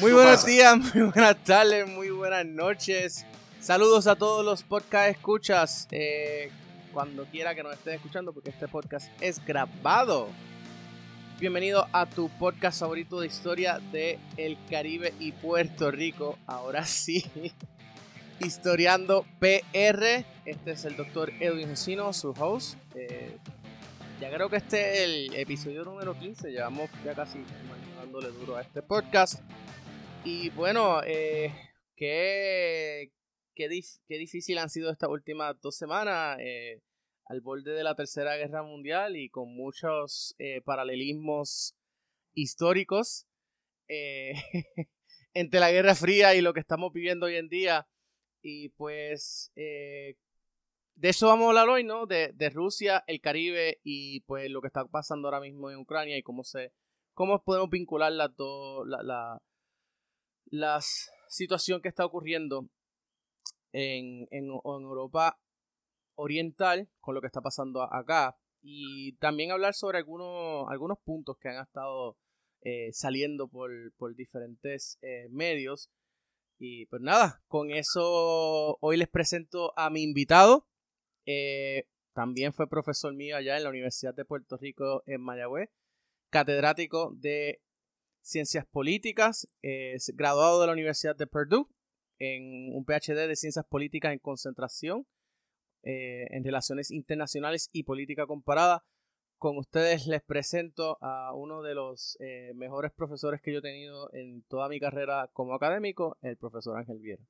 Muy buenos días, muy buenas tardes, muy buenas noches. Saludos a todos los podcast escuchas. Eh, cuando quiera que nos estén escuchando, porque este podcast es grabado. Bienvenido a tu podcast favorito de historia de el Caribe y Puerto Rico. Ahora sí, historiando PR. Este es el doctor Edwin Encino, su host. Eh, ya creo que este es el episodio número 15. Llevamos ya casi dándole duro a este podcast. Y bueno, eh, qué, qué, difícil han sido estas últimas dos semanas. Eh, al borde de la Tercera Guerra Mundial y con muchos eh, paralelismos históricos entre la Guerra Fría y lo que estamos viviendo hoy en día. Y pues de eso vamos a hablar hoy, ¿no? De, de, Rusia, el Caribe y pues lo que está pasando ahora mismo en Ucrania y cómo se cómo podemos vincular la, la, la, situación que está ocurriendo en, en, en Europa oriental con lo que está pasando acá y también hablar sobre algunos, algunos puntos que han estado eh, saliendo por, diferentes eh, medios. Y pues nada, con eso hoy les presento a mi invitado. Eh, también fue profesor mío allá en la Universidad de Puerto Rico en Mayagüez, catedrático de Ciencias Políticas, graduado de la Universidad de Purdue en un PhD de Ciencias Políticas en Concentración eh, en relaciones internacionales y política comparada. Con ustedes les presento a uno de los eh, mejores profesores que yo he tenido en toda mi carrera como académico, el profesor Ángel Viera.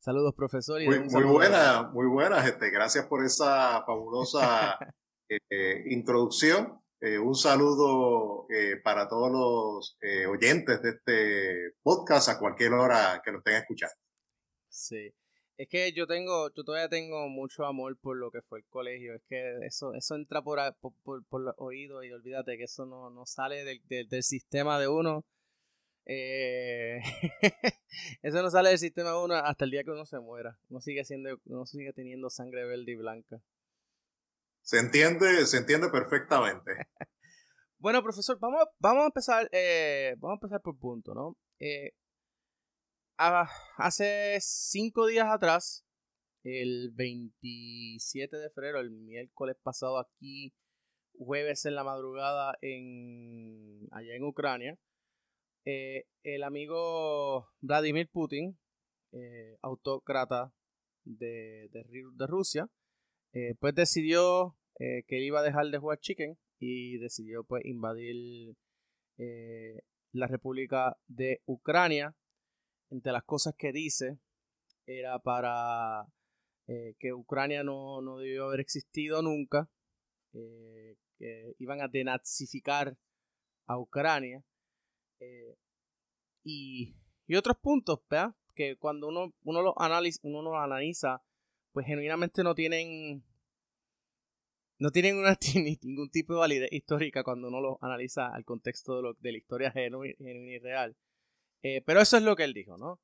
Saludos, profesor. Y muy, muy buena, muy buena, gente. Gracias por esa fabulosa eh, un saludo para todos los oyentes de este podcast a cualquier hora que lo estén escuchando. Sí. Es que yo tengo, yo todavía tengo mucho amor por lo que fue el colegio. Es que eso, eso entra por, por, por, los oídos y olvídate que eso no, no sale del, del, sistema de uno. Eh, eso no sale del sistema de uno hasta el día que uno se muera. No sigue siendo, no sigue teniendo sangre verde y blanca. Se entiende, se entiende perfectamente. bueno, profesor, vamos, vamos a empezar, eh, vamos a empezar por punto, ¿no? Eh, hace cinco días atrás, el 27 de febrero, el miércoles pasado aquí, jueves en la madrugada en allá en Ucrania, eh, el amigo Vladimir Putin, autócrata de, de, Rusia, eh, pues decidió que iba a dejar de jugar chicken y decidió pues invadir la República de Ucrania entre las cosas que dice era para eh, que Ucrania no, no, debió haber existido nunca, eh, que iban a denazificar a Ucrania eh, y, y, otros puntos, ¿verdad? Que cuando uno, uno los analiza, uno los analiza, pues genuinamente no tienen no tienen una, ningún tipo de validez histórica cuando uno los analiza al contexto de, lo, de la historia genuina y real. Eh, pero eso es lo que él dijo, ¿no?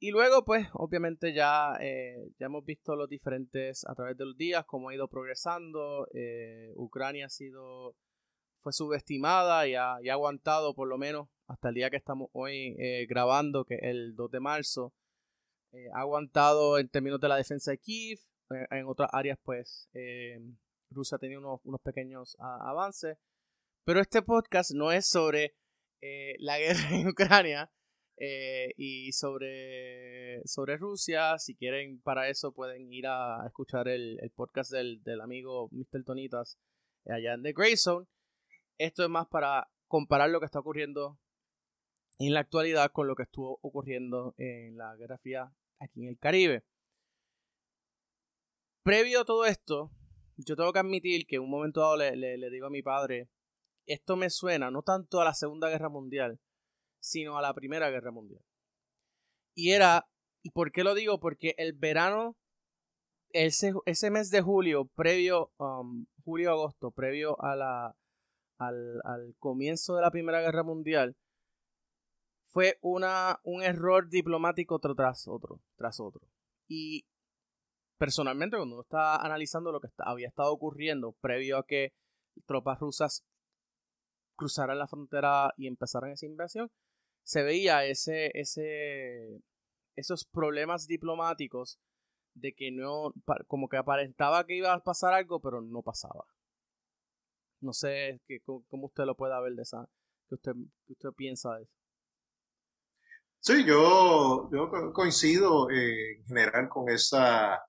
y luego, pues, obviamente ya, eh, ya hemos visto los diferentes, a través de los días, cómo ha ido progresando. Eh, Ucrania ha sido, fue subestimada y ha, y ha, aguantado por lo menos hasta el día que estamos hoy grabando, que es el 2 de marzo. Ha aguantado en términos de la defensa de Kiev. en otras áreas, pues, Rusia ha tenido unos, unos pequeños avances. Pero este podcast no es sobre eh, la guerra en Ucrania eh, y sobre, sobre Rusia. Si quieren para eso pueden ir a escuchar el, podcast del, amigo Mr. Tonitas allá en The Grey Zone. Esto es más para comparar lo que está ocurriendo en la actualidad con lo que estuvo ocurriendo en la Guerra Fría aquí en el Caribe. Previo a todo esto, yo tengo que admitir que en un momento dado le, le digo a mi padre esto me suena no tanto a la Segunda Guerra Mundial, sino a la Primera Guerra Mundial. Y era, ¿y por qué lo digo? Porque el verano, ese, ese mes de julio, previo, um, julio-agosto, previo a la, al, al, comienzo de la Primera Guerra Mundial, fue una, un error diplomático tras otro, tras otro. Y personalmente, cuando uno está analizando lo que había estado ocurriendo previo a que tropas rusas cruzaran la frontera y empezaran esa invasión, se veía ese, ese, esos problemas diplomáticos de que no, como que aparentaba que iba a pasar algo, pero no pasaba. No sé que, cómo usted lo pueda ver de esa, que usted, usted piensa de eso. Sí, yo, yo coincido eh, en general con esa,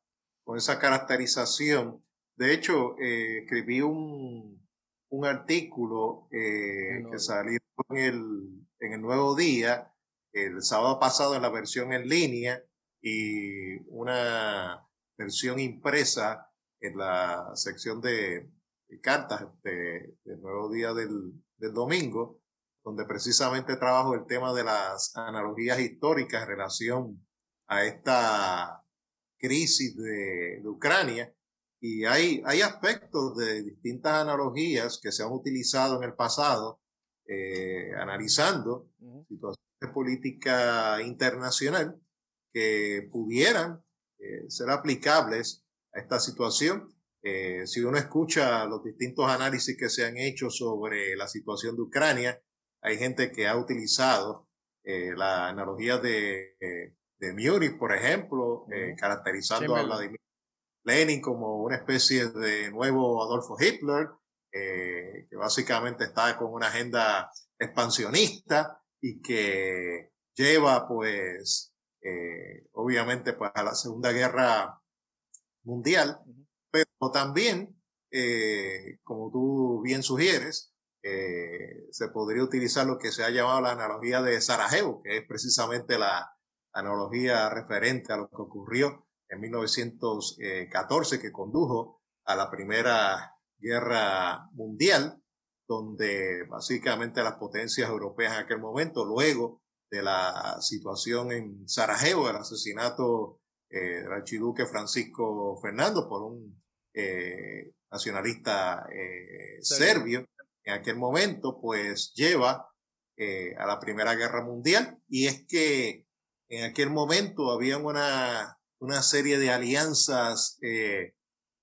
con esa caracterización. De hecho, eh, escribí un, un artículo eh, que salió en el, en el Nuevo Día el sábado pasado en la versión en línea y una versión impresa en la sección de, cartas del Nuevo Día del, del, domingo, donde precisamente trabajo el tema de las analogías históricas en relación a esta crisis de, de Ucrania y hay, hay aspectos de distintas analogías que se han utilizado en el pasado, eh, analizando situaciones de política internacional que pudieran eh, ser aplicables a esta situación. Eh, si uno escucha los distintos análisis que se han hecho sobre la situación de Ucrania, hay gente que ha utilizado la analogía de, de Múnich, por ejemplo, caracterizando a Vladimir Lenin como una especie de nuevo Adolfo Hitler, eh, que básicamente está con una agenda expansionista y que lleva pues eh, obviamente pues a la Segunda Guerra Mundial, pero también, eh, como tú bien sugieres, se podría utilizar lo que se ha llamado la analogía de Sarajevo, que es precisamente la analogía referente a lo que ocurrió en 1914 que condujo a la Primera Guerra Mundial, donde básicamente las potencias europeas en aquel momento, luego de la situación en Sarajevo, el asesinato eh, del archiduque Francisco Fernando por un eh, nacionalista eh, serbio, en aquel momento, pues lleva a la Primera Guerra Mundial. Y es que en aquel momento había una una serie de alianzas eh,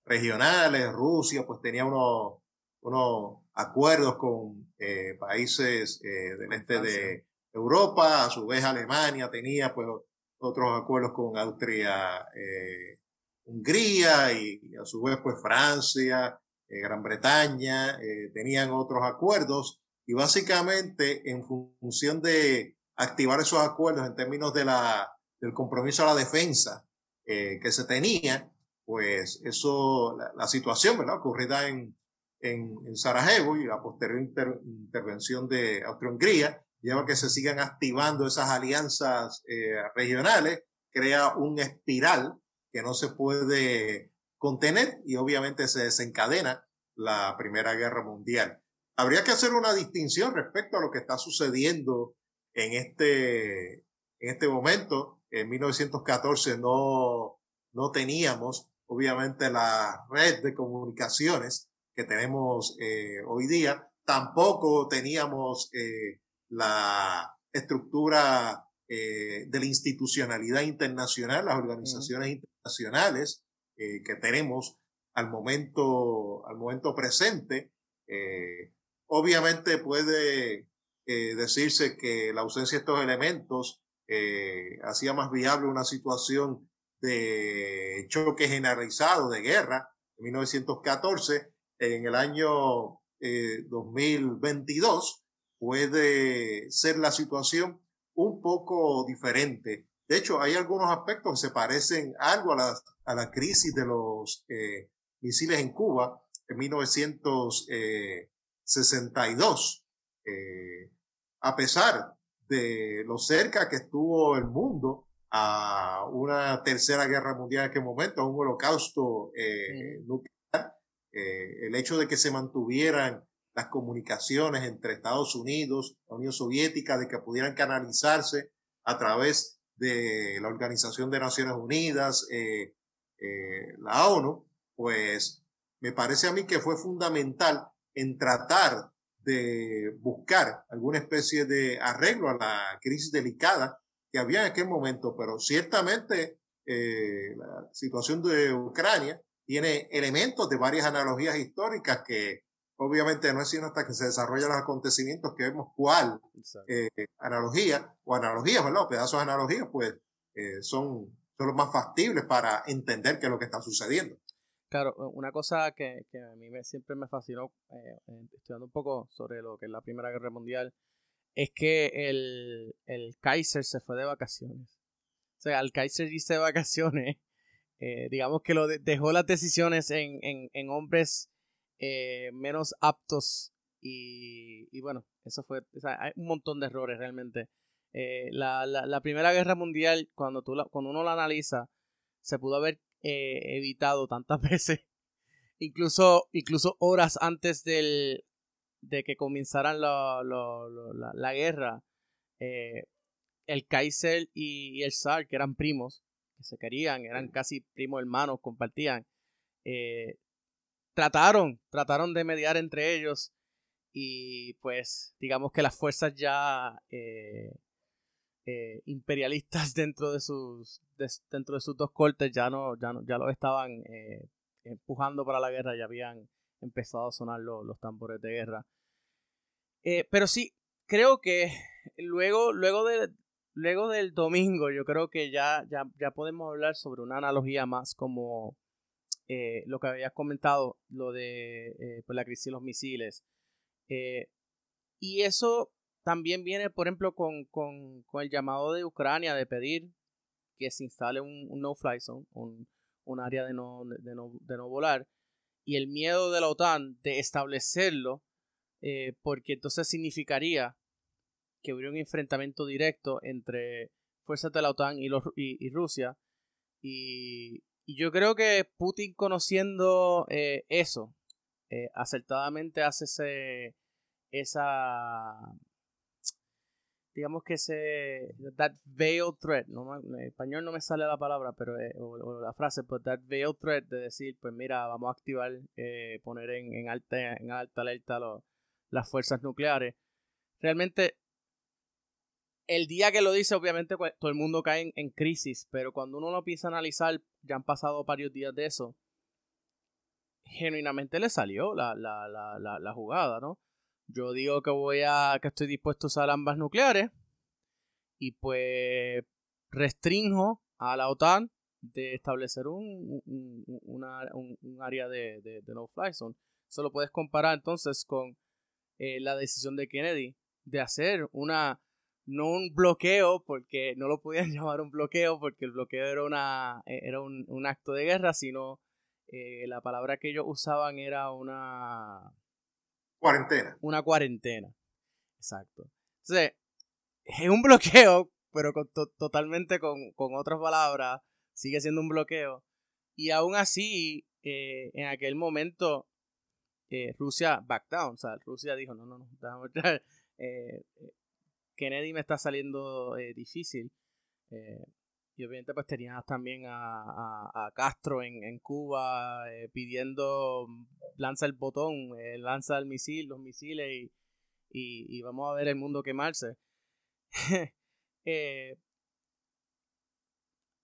regionales. Rusia pues tenía unos, unos acuerdos con eh, países eh, del este de Europa, a su vez Alemania tenía pues otros acuerdos con Austria, Hungría y, a su vez pues Francia, Gran Bretaña, tenían otros acuerdos y básicamente en función de activar esos acuerdos en términos de la, del compromiso a la defensa eh, que se tenía, pues eso, la, situación, ¿verdad? Ocurrida en, en, Sarajevo y la posterior intervención de Austria-Hungría lleva a que se sigan activando esas alianzas eh, regionales, crea un espiral que no se puede contener y obviamente se desencadena la Primera Guerra Mundial. Habría que hacer una distinción respecto a lo que está sucediendo en este, en este momento en 1914 no, no teníamos, obviamente, la red de comunicaciones que tenemos eh, hoy día. Tampoco teníamos eh, la estructura eh, de la institucionalidad internacional, las organizaciones internacionales que tenemos al momento, al momento presente. obviamente puede decirse que la ausencia de estos elementos eh, hacía más viable una situación de choque generalizado, de guerra, en 1914. En el año 2022 eh, puede ser la situación un poco diferente. De hecho, hay algunos aspectos que se parecen algo a la, a la crisis de los eh, misiles en Cuba en 1962. a pesar de lo cerca que estuvo el mundo a una tercera guerra mundial en aquel momento, a un holocausto eh, nuclear, eh, el hecho de que se mantuvieran las comunicaciones entre Estados Unidos, la Unión Soviética, de que pudieran canalizarse a través de la Organización de Naciones Unidas, eh, la ONU, pues me parece a mí que fue fundamental en tratar de buscar alguna especie de arreglo a la crisis delicada que había en aquel momento, pero ciertamente eh, la situación de Ucrania tiene elementos de varias analogías históricas que obviamente no es sino hasta que se desarrollan los acontecimientos que vemos cuál eh, analogía o analogías, ¿verdad? O pedazos de analogías, pues eh, son, son los más factibles para entender qué es lo que está sucediendo. Claro, una cosa que, que a mí me, siempre me fascinó, eh, estudiando un poco sobre lo que es la Primera Guerra Mundial, es que el, el Kaiser se fue de vacaciones. O sea, al Kaiser irse de vacaciones, eh, digamos que lo dejó las decisiones en, en, hombres eh, menos aptos y, y, bueno, eso fue, o sea, hay un montón de errores realmente. Eh, la, la, la, Primera Guerra Mundial, cuando, tú la, cuando uno la analiza, se pudo haber eh, evitado tantas veces. Incluso, incluso horas antes del, de que comenzaran la, la, guerra, eh, el Kaiser y, el Zar, que eran primos, que se querían, eran casi primos hermanos, compartían, trataron, trataron de mediar entre ellos y pues digamos que las fuerzas ya eh, imperialistas dentro de sus dentro de sus dos cortes ya no ya no, ya lo estaban eh, empujando para la guerra ya habían empezado a sonar los tambores de guerra. Eh, pero sí creo que luego luego de luego del domingo yo creo que ya ya, ya podemos hablar sobre una analogía más como lo que habías comentado lo de pues, la crisis de los misiles. Y eso también viene, por ejemplo, con, con, con el llamado de Ucrania de pedir que se instale un, no-fly zone, un, un, área de no, de, no, de no volar, y el miedo de la OTAN de establecerlo, eh, porque entonces significaría que hubiera un enfrentamiento directo entre fuerzas de la OTAN y, los, y, Rusia. Y, y, yo creo que Putin conociendo eh, eso, eh, acertadamente hace ese, esa, digamos que ese that veiled threat, no, en español no me sale la palabra, pero eh, o, la frase, pero that veiled threat de decir, pues mira, vamos a activar, eh, poner en, en, alta en alta alerta las fuerzas nucleares. Realmente el día que lo dice, obviamente pues, todo el mundo cae en, crisis, pero cuando uno lo empieza a analizar, ya han pasado varios días de eso, genuinamente le salió la, la, la, la jugada, ¿no? Yo digo que voy a. que estoy dispuesto a usar ambas nucleares. Y pues restringo a la OTAN de establecer un, un, área de, de, no-fly zone. Eso lo puedes comparar entonces con eh, la decisión de Kennedy de hacer una no un bloqueo porque no lo podían llamar un bloqueo porque el bloqueo era una era un, un acto de guerra sino eh, la palabra que ellos usaban era una Cuarentena. Una cuarentena. Exacto. Entonces, es un bloqueo, pero totalmente con, otras palabras, sigue siendo un bloqueo. Y aún así, eh, en aquel momento, eh, Rusia back down. O sea, Rusia dijo, no, no, no, déjame eh, Kennedy me está saliendo difícil. Y obviamente pues tenías también a, Castro en, Cuba eh, pidiendo lanza el botón, eh, lanza el misil, los misiles y, vamos a ver el mundo quemarse. Eh,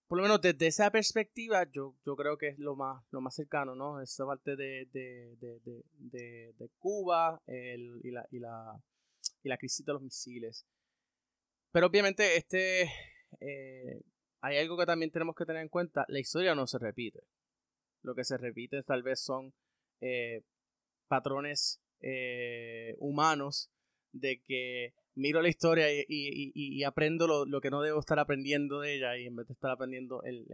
por lo menos desde esa perspectiva yo, yo creo que es lo más, lo más cercano, ¿no? Esa parte de, de, Cuba y, la, y, la, y la crisis de los misiles. Pero obviamente este hay algo que también tenemos que tener en cuenta, la historia no se repite. Lo que se repite tal vez son eh, patrones eh, humanos de que miro la historia y, aprendo lo, que no debo estar aprendiendo de ella y en vez de estar aprendiendo el,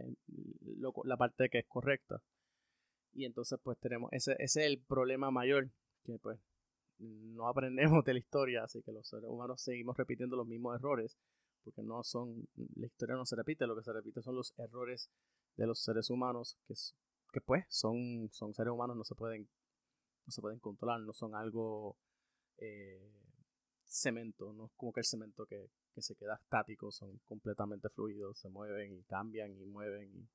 la parte que es correcta. Y entonces pues tenemos, ese, ese es el problema mayor, que pues no aprendemos de la historia, así que los seres humanos seguimos repitiendo los mismos errores porque no son, la historia no se repite, lo que se repite son los errores de los seres humanos, que, que pues son, son seres humanos, no se pueden, no se pueden controlar, no son algo eh, cemento, no es como que el cemento que, se queda estático, son completamente fluidos, se mueven y cambian y mueven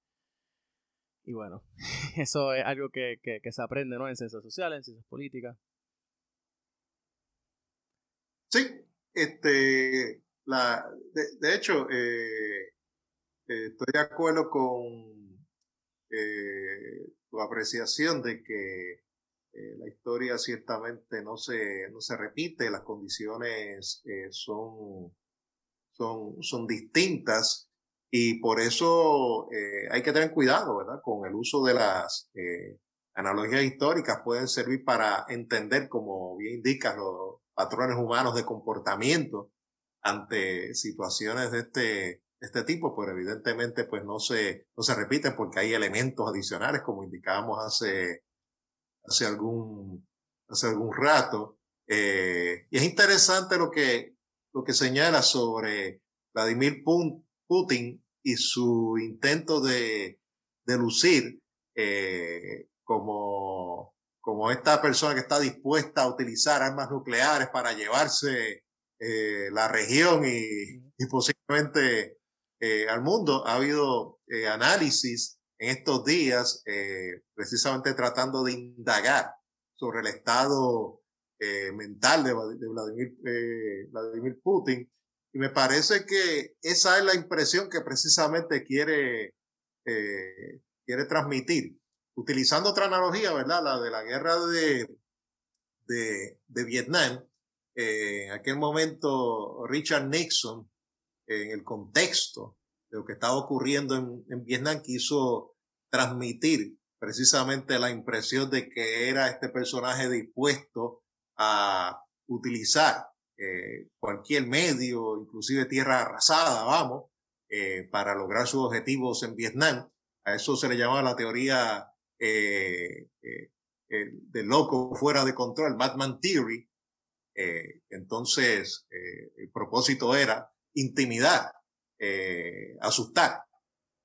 y, bueno, eso es algo que, que, se aprende ¿no? en ciencias sociales, en ciencias políticas. Sí, este, la, de, hecho, eh, eh, estoy de acuerdo con eh, tu apreciación de que la historia ciertamente no se, no se repite, las condiciones son, son, son distintas y por eso hay que tener cuidado, ¿verdad? Con el uso de las analogías históricas pueden servir para entender, como bien indica, los patrones humanos de comportamiento ante situaciones de este, este tipo, pero evidentemente pues no se, no se repiten porque hay elementos adicionales, como indicábamos hace, hace, algún, hace algún rato. Eh, y es interesante lo que, lo que señala sobre Vladimir Putin y su intento de, de lucir eh, como, como esta persona que está dispuesta a utilizar armas nucleares para llevarse eh, la región y, y posiblemente eh, al mundo. Ha habido eh, análisis en estos días, precisamente tratando de indagar sobre el estado mental de, Vladimir, Vladimir, Putin. Y me parece que esa es la impresión que precisamente quiere, quiere transmitir. Utilizando otra analogía, ¿verdad? La de la guerra de, de, de Vietnam. En aquel momento, Richard Nixon en el contexto de lo que estaba ocurriendo en, Vietnam, quiso transmitir precisamente la impresión de que era este personaje dispuesto a utilizar eh, cualquier medio, inclusive tierra arrasada, vamos, eh, para lograr sus objetivos en Vietnam. A eso se le llamaba la teoría eh, del loco fuera de control, Batman Theory. Entonces, el propósito era intimidar, eh, asustar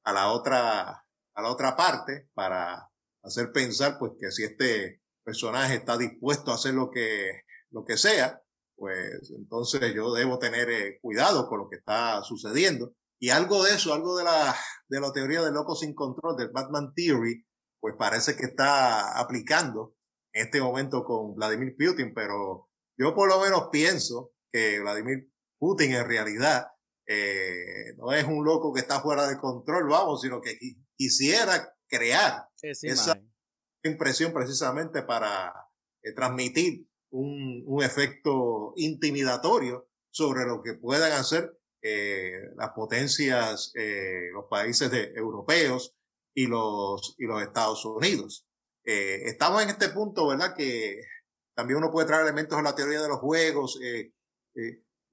a la otra, a la otra parte para hacer pensar pues que si este personaje está dispuesto a hacer lo que, lo que sea, pues entonces yo debo tener eh, cuidado con lo que está sucediendo. Y algo de eso, algo de la, de la teoría del loco sin control, del Batman Theory, pues parece que está aplicando en este momento con Vladimir Putin, pero yo por lo menos pienso que Vladimir Putin en realidad eh, no es un loco que está fuera de control, vamos, sino que quisiera crear esa, impresión precisamente para eh, transmitir un, un, efecto intimidatorio sobre lo que puedan hacer eh, las potencias, los países de, europeos y los, y los Estados Unidos. estamos en este punto, ¿verdad? Que también uno puede traer elementos a la teoría de los juegos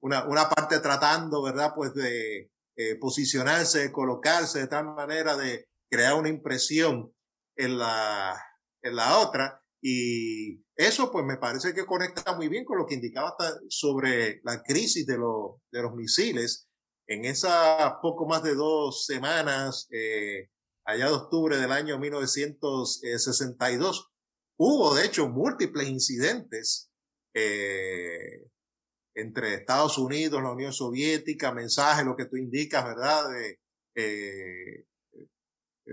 una, una parte tratando, ¿verdad? Pues de eh, posicionarse, de colocarse de tal manera de crear una impresión en la, en la otra. Y eso pues me parece que conecta muy bien con lo que indicaba sobre la crisis de, los de los misiles. En esas poco más de dos semanas, eh, allá de octubre del año 1962, hubo de hecho múltiples incidentes eh, entre Estados Unidos, la Unión Soviética, mensajes, lo que tú indicas, ¿verdad? De, eh,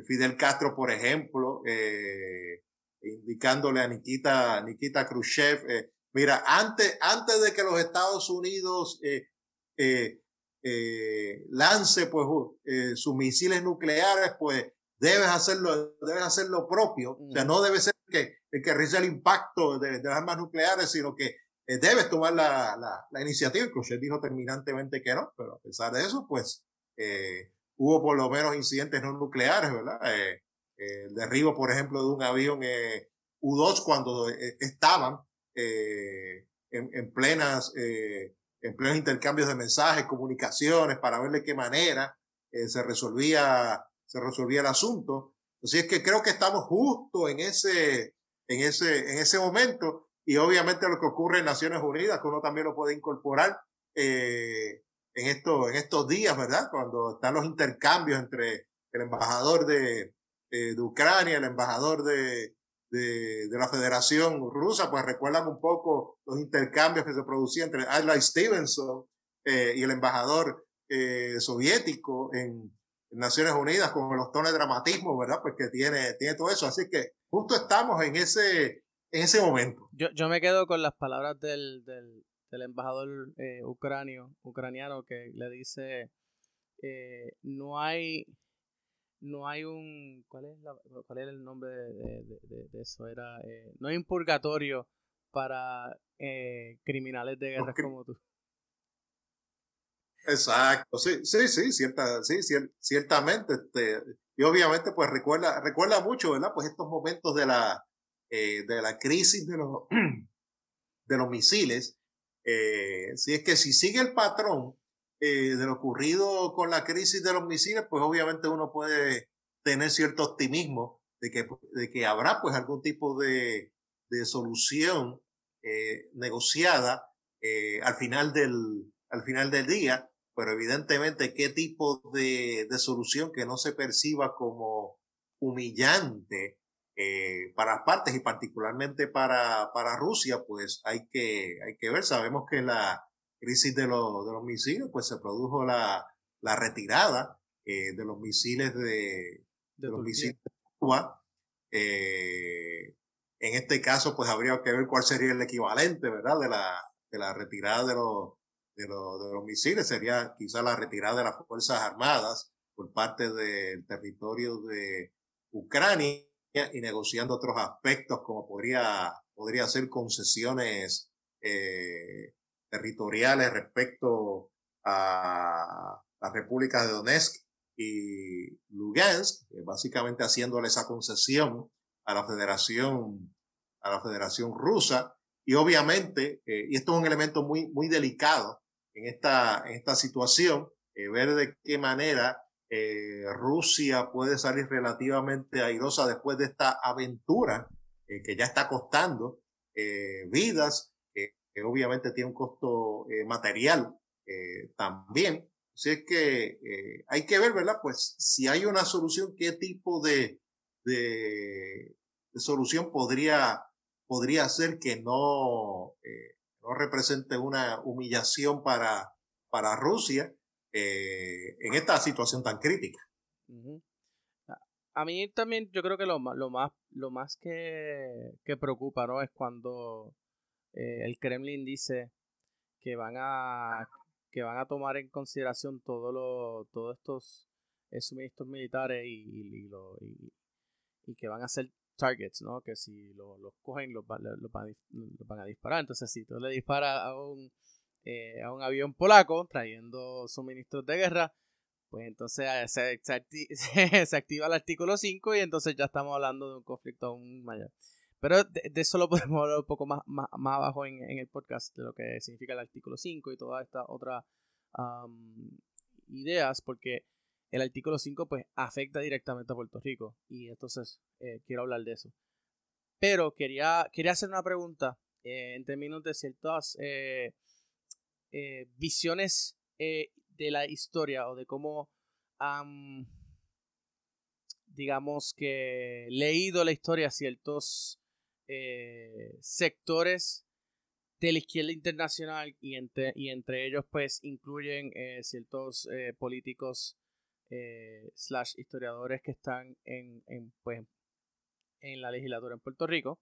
Fidel Castro, por ejemplo, eh, indicándole a Nikita, Nikita Khrushchev, eh, mira, antes, antes de que los Estados Unidos lance pues, sus misiles nucleares, pues debes hacerlo, debes hacer lo propio. O sea, mm. no debe ser que, que reciba el impacto de, de las armas nucleares, sino que eh, debes tomar la, la, la iniciativa. Crochet dijo terminantemente que no, pero a pesar de eso, pues eh, hubo por lo menos incidentes no nucleares, ¿verdad? Eh, el derribo, por ejemplo, de un avión U-2 cuando estaban en, en, plenas, en plenos intercambios de mensajes, comunicaciones, para ver de qué manera se resolvía, se resolvía el asunto. Así es que creo que estamos justo en ese, en ese, en ese momento y obviamente lo que ocurre en Naciones Unidas, que uno también lo puede incorporar eh, en, esto, en estos días, ¿verdad? Cuando están los intercambios entre el embajador de, eh, de Ucrania, el embajador de, de, de, la Federación Rusa, pues recuerdan un poco los intercambios que se producían entre Adlai Stevenson eh, y el embajador eh, soviético en, Naciones Unidas, con los tonos de dramatismo, ¿verdad? Pues que tiene, tiene todo eso. Así que justo estamos en ese, en ese momento. Yo, yo me quedo con las palabras del, del, del embajador eh, ucranio, ucraniano que le dice, eh, no hay no hay un ¿cuál es, la, cuál era el nombre de, eso? Era eh, no hay un purgatorio para eh, criminales de guerra como tú. Exacto, sí, sí, sí, cierta, sí, ciertamente, este, y obviamente pues recuerda, recuerda mucho, ¿verdad? Pues estos momentos de la, eh, de la crisis de los, de los misiles, eh, si es que si sigue el patrón eh, de lo ocurrido con la crisis de los misiles, pues obviamente uno puede tener cierto optimismo de que, de que habrá pues algún tipo de, de solución eh, negociada al final del al final del día pero evidentemente qué tipo de, solución que no se perciba como humillante eh, para las partes y particularmente para, para Rusia, pues hay que, hay que ver. Sabemos que la crisis de, los, de los misiles, pues se produjo la, la retirada eh, de los misiles de, de, los misiles de Cuba. Eh, en este caso, pues habría que ver cuál sería el equivalente, ¿verdad? De la, de la retirada de los, de, los misiles sería quizá la retirada de las Fuerzas Armadas por parte del territorio de Ucrania y negociando otros aspectos como podría, podría ser concesiones eh, territoriales respecto a las repúblicas de Donetsk y Lugansk, básicamente haciéndole esa concesión a la Federación, a la Federación Rusa. Y obviamente, eh, y esto es un elemento muy, muy delicado, en esta, en esta situación, eh, ver de qué manera eh, Rusia puede salir relativamente airosa después de esta aventura eh, que ya está costando vidas, que obviamente tiene un costo material también. Así es que hay que ver, ¿verdad? Pues si hay una solución, qué tipo de, de, de solución podría, podría ser que no, no represente una humillación para, para Rusia eh, en esta situación tan crítica. A mí también yo creo que lo, lo más, lo más que, que preocupa ¿no? es cuando eh, el Kremlin dice que van a que van a tomar en consideración todo lo, todos estos suministros militares y, y, y, y, que van a ser targets, ¿no? Que si los cogen, los, van a disparar. Entonces, si tú le disparas a un, eh, a un avión polaco trayendo suministros de guerra, pues entonces eh, se, activa, el artículo 5 y entonces ya estamos hablando de un conflicto aún mayor. Pero de, eso lo podemos hablar un poco más, más, abajo en, el podcast, de lo que significa el artículo 5 y todas estas otras ideas, porque el artículo 5 pues afecta directamente a Puerto Rico y entonces eh, quiero hablar de eso. Pero quería, quería hacer una pregunta eh, en términos de ciertas eh, visiones de la historia o de cómo digamos que leído la historia ciertos sectores de la izquierda internacional y entre, y entre ellos pues incluyen ciertos políticos eh, slash historiadores que están en, en, pues, en la legislatura en Puerto Rico,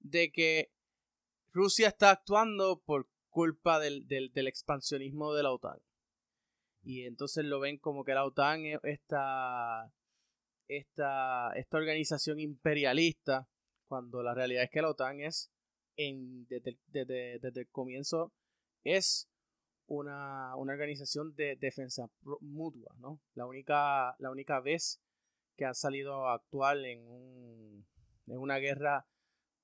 de que Rusia está actuando por culpa del, del, expansionismo de la OTAN. Y entonces lo ven como que la OTAN es esta, esta, esta organización imperialista, cuando la realidad es que la OTAN es, en, desde, desde, desde el comienzo, es una, organización de defensa mutua, ¿no? La única, la única vez que ha salido actual en, un, en una guerra,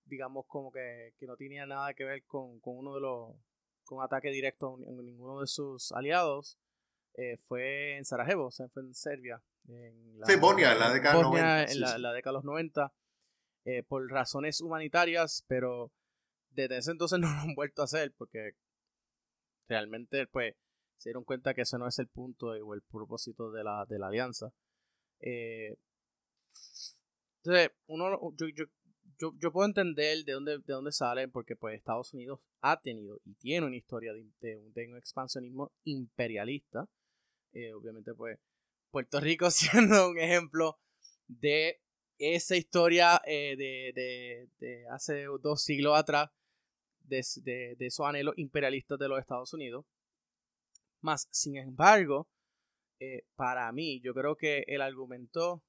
digamos, como que, no tenía nada que ver con, uno de los, con ataque directo en ninguno de sus aliados, eh, fue en Sarajevo, o sea, fue en Serbia. En la, sí, Bosnia, la década de los 90. En la, década de los 90, eh, por razones humanitarias, pero desde ese entonces no lo han vuelto a hacer, porque realmente pues se dieron cuenta que ese no es el punto o el propósito de la, de la alianza. Eh, entonces, uno, yo, yo, yo, puedo entender de dónde, de dónde salen, porque pues Estados Unidos ha tenido y tiene una historia de, de, un expansionismo imperialista. Eh, obviamente, pues Puerto Rico siendo un ejemplo de esa historia eh, de, de, de, hace dos siglos atrás, de, esos anhelos imperialistas de los Estados Unidos. Más, sin embargo, eh, para mí, yo creo que el argumento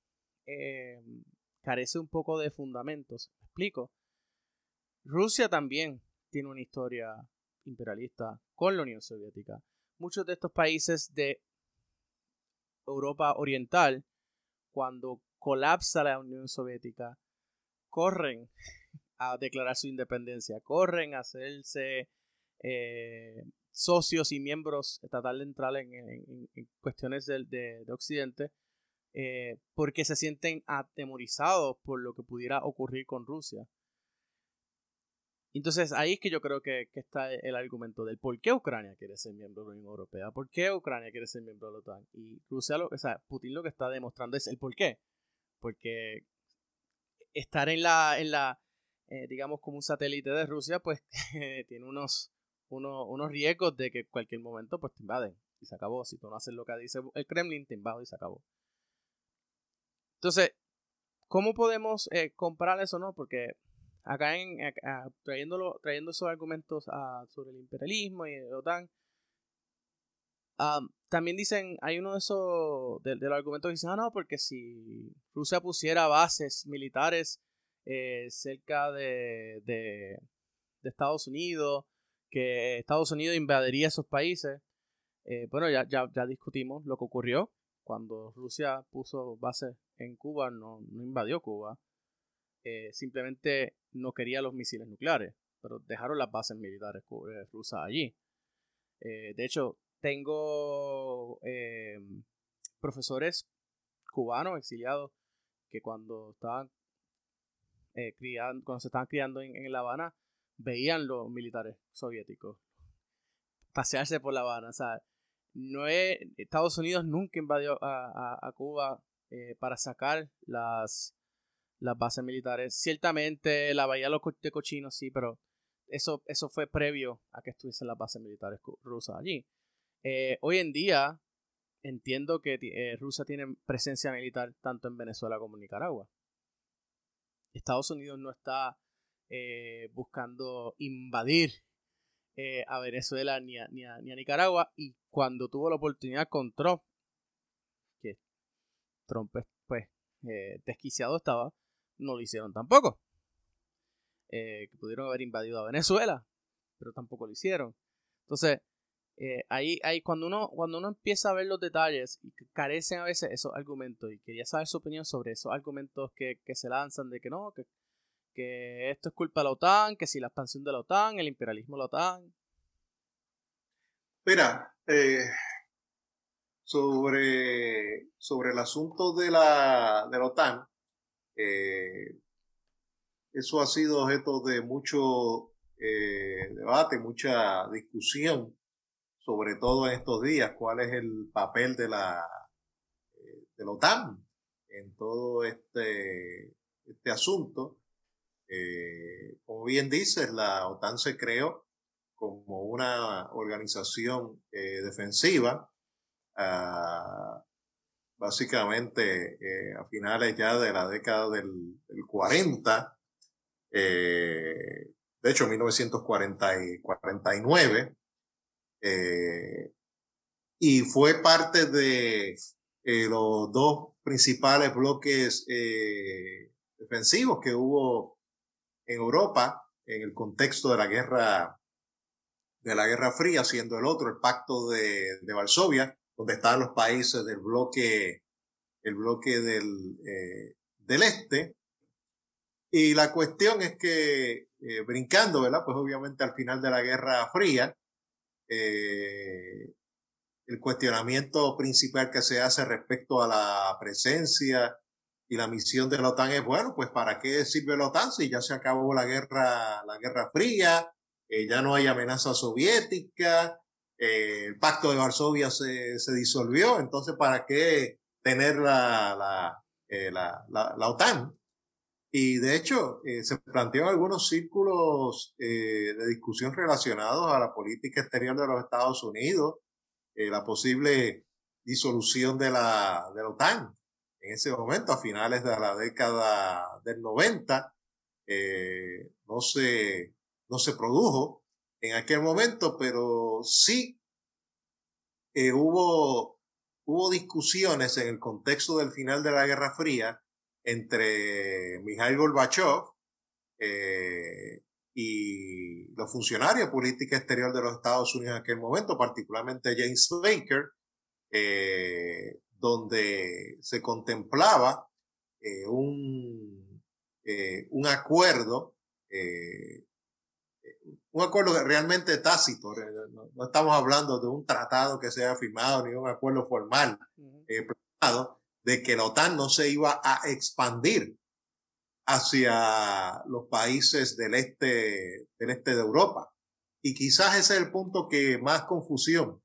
carece un poco de fundamentos. ¿Me explico? Rusia también tiene una historia imperialista con la Unión Soviética. Muchos de estos países de Europa Oriental, cuando colapsa la Unión Soviética, corren a declarar su independencia, corren a hacerse eh, socios y miembros, tratar de entrar en, cuestiones de, Occidente, eh, porque se sienten atemorizados por lo que pudiera ocurrir con Rusia. Entonces ahí es que yo creo que, está el argumento del por qué Ucrania quiere ser miembro de la Unión Europea, por qué Ucrania quiere ser miembro de la OTAN. Y Rusia, lo, o sea, Putin lo que está demostrando es el por qué. Porque estar en la, en la eh, digamos, como un satélite de Rusia, pues tiene unos, unos, unos riesgos de que en cualquier momento pues te invaden y se acabó. Si tú no haces lo que dice el Kremlin, te invado y se acabó. Entonces, ¿cómo podemos eh, comparar eso, no? Porque acá en trayendo esos argumentos sobre el imperialismo y el OTAN, también dicen, hay uno de esos, de, los argumentos que dicen, ah, no, porque si Rusia pusiera bases militares eh, cerca de, de, Estados Unidos, que Estados Unidos invadiría esos países, eh, bueno, ya, ya, ya discutimos lo que ocurrió cuando Rusia puso bases en Cuba, no, no invadió Cuba, eh, simplemente no quería los misiles nucleares, pero dejaron las bases militares rusas allí. De hecho, tengo profesores cubanos exiliados que cuando estaban criando, cuando se estaban criando en, La Habana, veían los militares soviéticos pasearse por La Habana. O sea, no Estados Unidos nunca invadió a, Cuba para sacar las las bases militares. Ciertamente la Bahía de Cochinos sí, pero eso, eso fue previo a que estuviesen las bases militares rusas allí. Eh, hoy en día entiendo que eh, Rusia tiene presencia militar tanto en Venezuela como en Nicaragua. Estados Unidos no está eh, buscando invadir a Venezuela ni a, ni, a, Nicaragua y cuando tuvo la oportunidad con Trump, que Trump pues, pues desquiciado estaba, no lo hicieron tampoco. Eh, que pudieron haber invadido a Venezuela, pero tampoco lo hicieron. Entonces, eh, ahí, ahí cuando uno, cuando uno empieza a ver los detalles y carecen a veces esos argumentos, y quería saber su opinión sobre esos argumentos que, se lanzan de que no, que, que esto es culpa de la OTAN, que si la expansión de la OTAN, el imperialismo de la OTAN. Mira, eh, sobre, sobre el asunto de la, de la OTAN, eh, eso ha sido objeto de mucho debate, mucha discusión, sobre todo en estos días, cuál es el papel de la, eh, de la OTAN en todo este, este asunto. como bien dices, la OTAN se creó como una organización defensiva ah, básicamente eh, a finales ya de la década del, 40, eh, de hecho 1949, eh, y fue parte de los dos principales bloques defensivos que hubo en Europa en el contexto de la guerra de la Guerra Fría, siendo el otro el Pacto de, de Varsovia, donde están los países del bloque, el bloque del, eh, del este. Y la cuestión es que, eh, brincando, ¿verdad? Pues obviamente al final de la Guerra Fría, eh, el cuestionamiento principal que se hace respecto a la presencia y la misión de la OTAN es, bueno, pues ¿para qué sirve la OTAN si ya se acabó la guerra, la Guerra Fría, ya no hay amenaza soviética, eh, el pacto de Varsovia se, se, disolvió, entonces ¿para qué tener la, la, eh, la, la, OTAN? Y de hecho, eh, se planteó algunos círculos de discusión relacionados a la política exterior de los Estados Unidos, la posible disolución de la, de la OTAN. En ese momento, a finales de la década del 90, no, se, no se produjo en aquel momento, pero sí eh, hubo hubo discusiones en el contexto del final de la Guerra Fría entre Mikhail Gorbachev eh, y los funcionarios de política exterior de los Estados Unidos en aquel momento, particularmente James Baker, eh, donde se contemplaba eh, un, eh, un acuerdo, eh, un acuerdo realmente tácito, no, estamos hablando de un tratado que se haya firmado ni un acuerdo formal, de que la OTAN no se iba a expandir hacia los países del este, del este de Europa. Y quizás ese es el punto que más confusión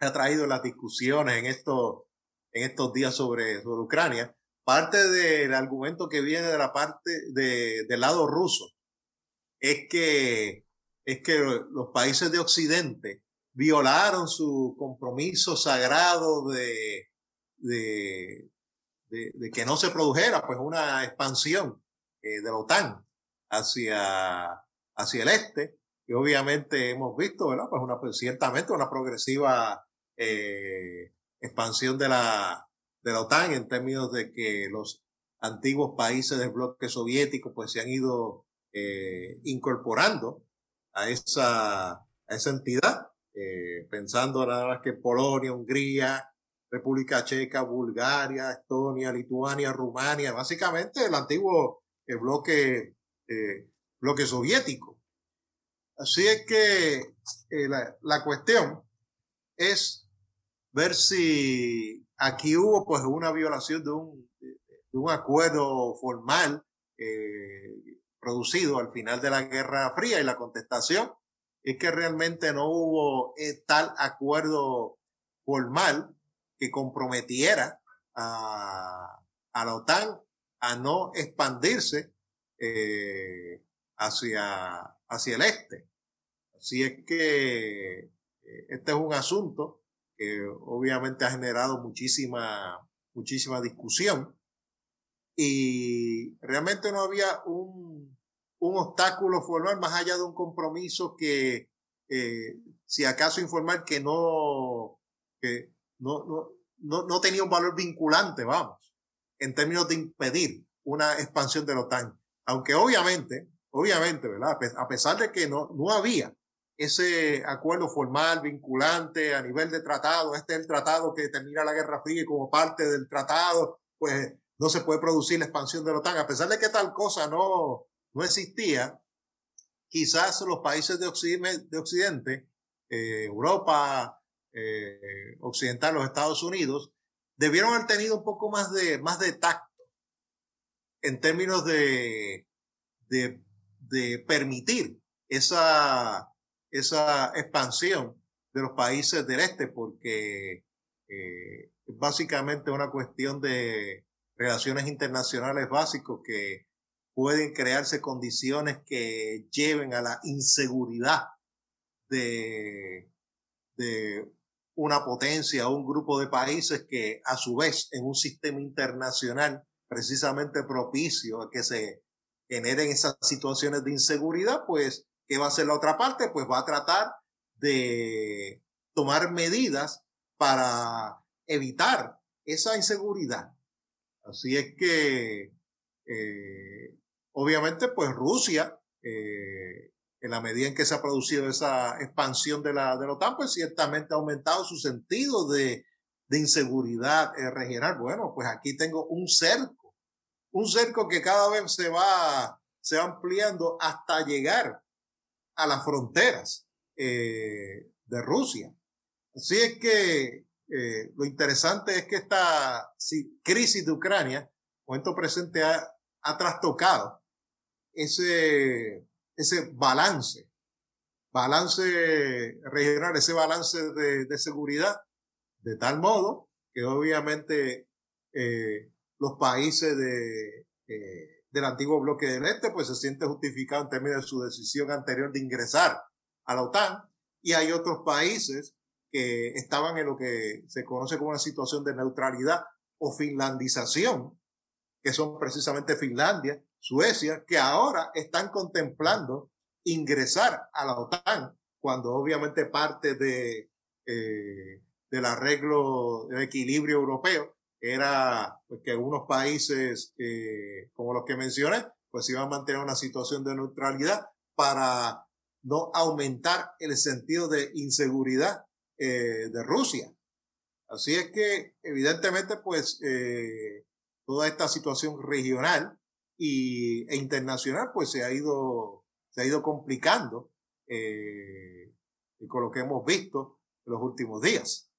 ha traído las discusiones en estos, en estos días sobre, sobre Ucrania. Parte del argumento que viene de la parte de, del lado ruso es que, es que los países de Occidente violaron su compromiso sagrado de, de, de, que no se produjera pues una expansión eh, de la OTAN hacia, hacia el este. Y obviamente hemos visto, ¿verdad? Pues una, pues, ciertamente una progresiva eh, expansión de la, de la OTAN en términos de que los antiguos países del bloque soviético pues se han ido eh, incorporando a esa, a esa entidad, pensando nada más que Polonia, Hungría, República Checa, Bulgaria, Estonia, Lituania, Rumania, básicamente el antiguo el bloque, eh, bloque soviético. Así es que eh, la, la, cuestión es ver si aquí hubo pues una violación de un, de un acuerdo formal eh, producido al final de la Guerra Fría y la contestación es que realmente no hubo eh, tal acuerdo formal que comprometiera a, la OTAN a no expandirse eh, hacia, hacia el este. Así es que eh, este es un asunto que obviamente ha generado muchísima, muchísima discusión y realmente no había un, un obstáculo formal más allá de un compromiso que, eh, si acaso informar que no, no, no, no, no tenía un valor vinculante, vamos en términos de impedir una expansión de la OTAN. Aunque obviamente, obviamente, ¿verdad? A pesar de que no, no había ese acuerdo formal, vinculante a nivel de tratado, este es el tratado que termina la Guerra Fría y como parte del tratado, pues no se puede producir la expansión de la OTAN. A pesar de que tal cosa no, no existía, quizás los países de Occidente, de Occidente eh, Europa eh, Occidental, los Estados Unidos, debieron haber tenido un poco más de, más de tacto en términos de, de, permitir esa, esa expansión de los países del este, porque eh, es básicamente una cuestión de relaciones internacionales básicos que pueden crearse condiciones que lleven a la inseguridad de, de una potencia un grupo de países que a su vez en un sistema internacional precisamente propicio a que se generen esas situaciones de inseguridad, pues, ¿qué va a hacer la otra parte? Pues va a tratar de tomar medidas para evitar esa inseguridad. Así es que, eh, obviamente, pues Rusia eh, en la medida en que se ha producido esa expansión de la, de la OTAN, pues ciertamente ha aumentado su sentido de, de inseguridad eh, regional. Bueno, pues aquí tengo un cerco, un cerco que cada vez se va, se va ampliando hasta llegar a las fronteras eh, de Rusia. Así es que eh, lo interesante es que esta crisis de Ucrania, momento presente, ha, ha trastocado ese, ese balance, balance regional, ese balance de, de seguridad, de tal modo que obviamente eh, los países de, eh, del antiguo bloque del este pues se sienten justificados en términos de su decisión anterior de ingresar a la OTAN. Y hay otros países que estaban en lo que se conoce como una situación de neutralidad o finlandización, que son precisamente Finlandia, Suecia, que ahora están contemplando ingresar a la OTAN, cuando obviamente parte de, eh, del arreglo del equilibrio europeo era pues, que unos países eh, como los que mencioné, pues iban a mantener una situación de neutralidad para no aumentar el sentido de inseguridad eh, de Rusia. Así es que, evidentemente, pues toda esta situación regional y, e internacional, pues se ha ido, se ha ido complicando eh, con lo que hemos visto en los últimos días.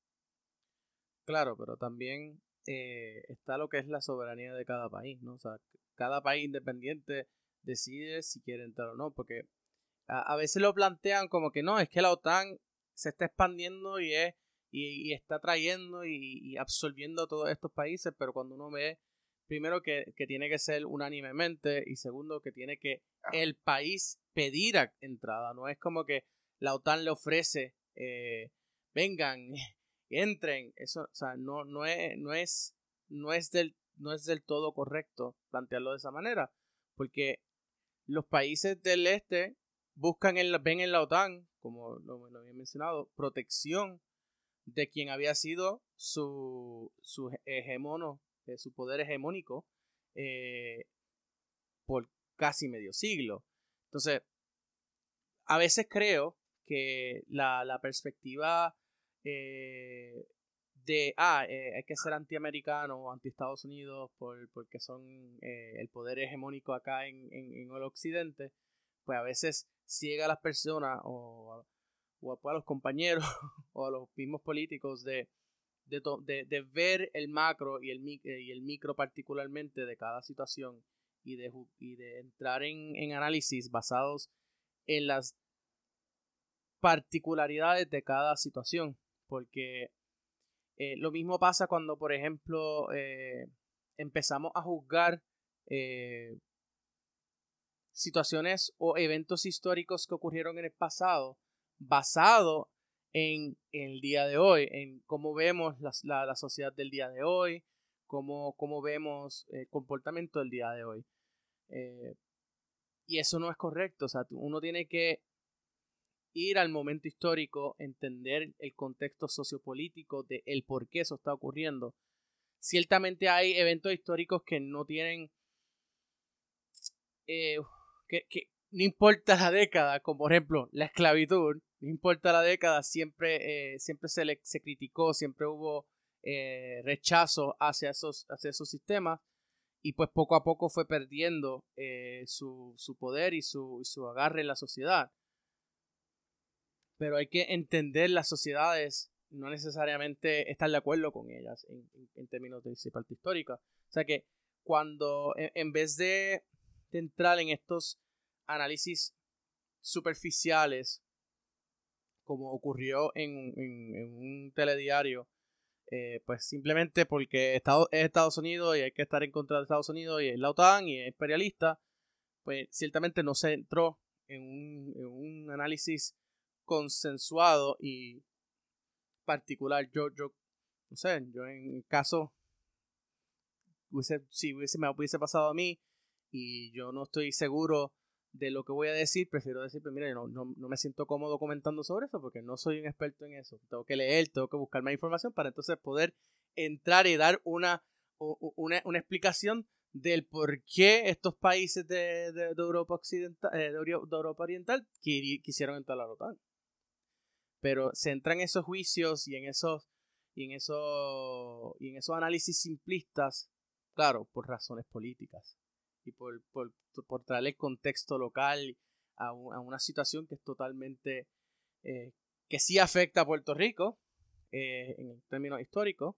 Claro, pero también eh, está lo que es la soberanía de cada país, ¿no? O sea, cada país independiente decide si quiere entrar o no, porque a, veces lo plantean como que no, es que la OTAN se está expandiendo y es y, está trayendo y, absorbiendo a todos estos países, pero cuando uno ve, primero que, tiene que ser unánimemente y segundo que tiene que el país pedir entrada, no es como que la OTAN le ofrece, eh, vengan, entren, eso, o sea, no, no, es, no, es, no, es del, no es del todo correcto plantearlo de esa manera, porque los países del este buscan en ven en la OTAN, como lo, había mencionado, protección de quien había sido su, su hegemono, eh, su poder hegemónico eh, por casi medio siglo. Entonces, a veces creo que la, la perspectiva eh, de, ah, hay que ser antiamericano o anti-Estados Unidos por, porque son el poder hegemónico acá en, en, el occidente, pues a veces ciega a las personas o o a, los compañeros o a los mismos políticos de, de, ver el macro y el, eh, y el micro particularmente de cada situación y de, entrar en, en análisis basados en las particularidades de cada situación. Porque eh, lo mismo pasa cuando, por ejemplo, eh, empezamos a juzgar situaciones o eventos históricos que ocurrieron en el pasado basado en, el día de hoy, en cómo vemos la, la, sociedad del día de hoy, cómo, cómo, vemos el comportamiento del día de hoy. Eh, y eso no es correcto, o sea, uno tiene que ir al momento histórico, entender el contexto sociopolítico de el por qué eso está ocurriendo. Ciertamente hay eventos históricos que no tienen eh, que, que, no importa la década, como por ejemplo la esclavitud, no importa la década, siempre, eh, siempre se, le, se criticó, siempre hubo eh, rechazo hacia esos, hacia esos sistemas y pues poco a poco fue perdiendo eh, su, su, poder y su, su agarre en la sociedad. Pero hay que entender las sociedades, no necesariamente estar de acuerdo con ellas en, términos de parte histórica. O sea que cuando en, vez de, de entrar en estos análisis superficiales como ocurrió en, un telediario, eh, pues simplemente porque Estados, es Estados Unidos y hay que estar en contra de Estados Unidos y es la OTAN y es imperialista, pues ciertamente no se entró en un, análisis consensuado y particular. Yo, yo, no sé, yo en el caso, si hubiese, me hubiese pasado a mí y yo no estoy seguro de lo que voy a decir, prefiero decir, pues mira, no, no, me siento cómodo comentando sobre eso porque no soy un experto en eso. Tengo que leer, tengo que buscar más información para entonces poder entrar y dar una, una, una explicación del por qué estos países de, de, Europa occidental, eh, de, Europa oriental quisieron entrar a la OTAN. Pero se entran en esos juicios y en esos y en esos y en esos análisis simplistas, claro, por razones políticas y por, por, por contexto local a, una situación que es totalmente, eh, que sí afecta a Puerto Rico eh, en términos históricos,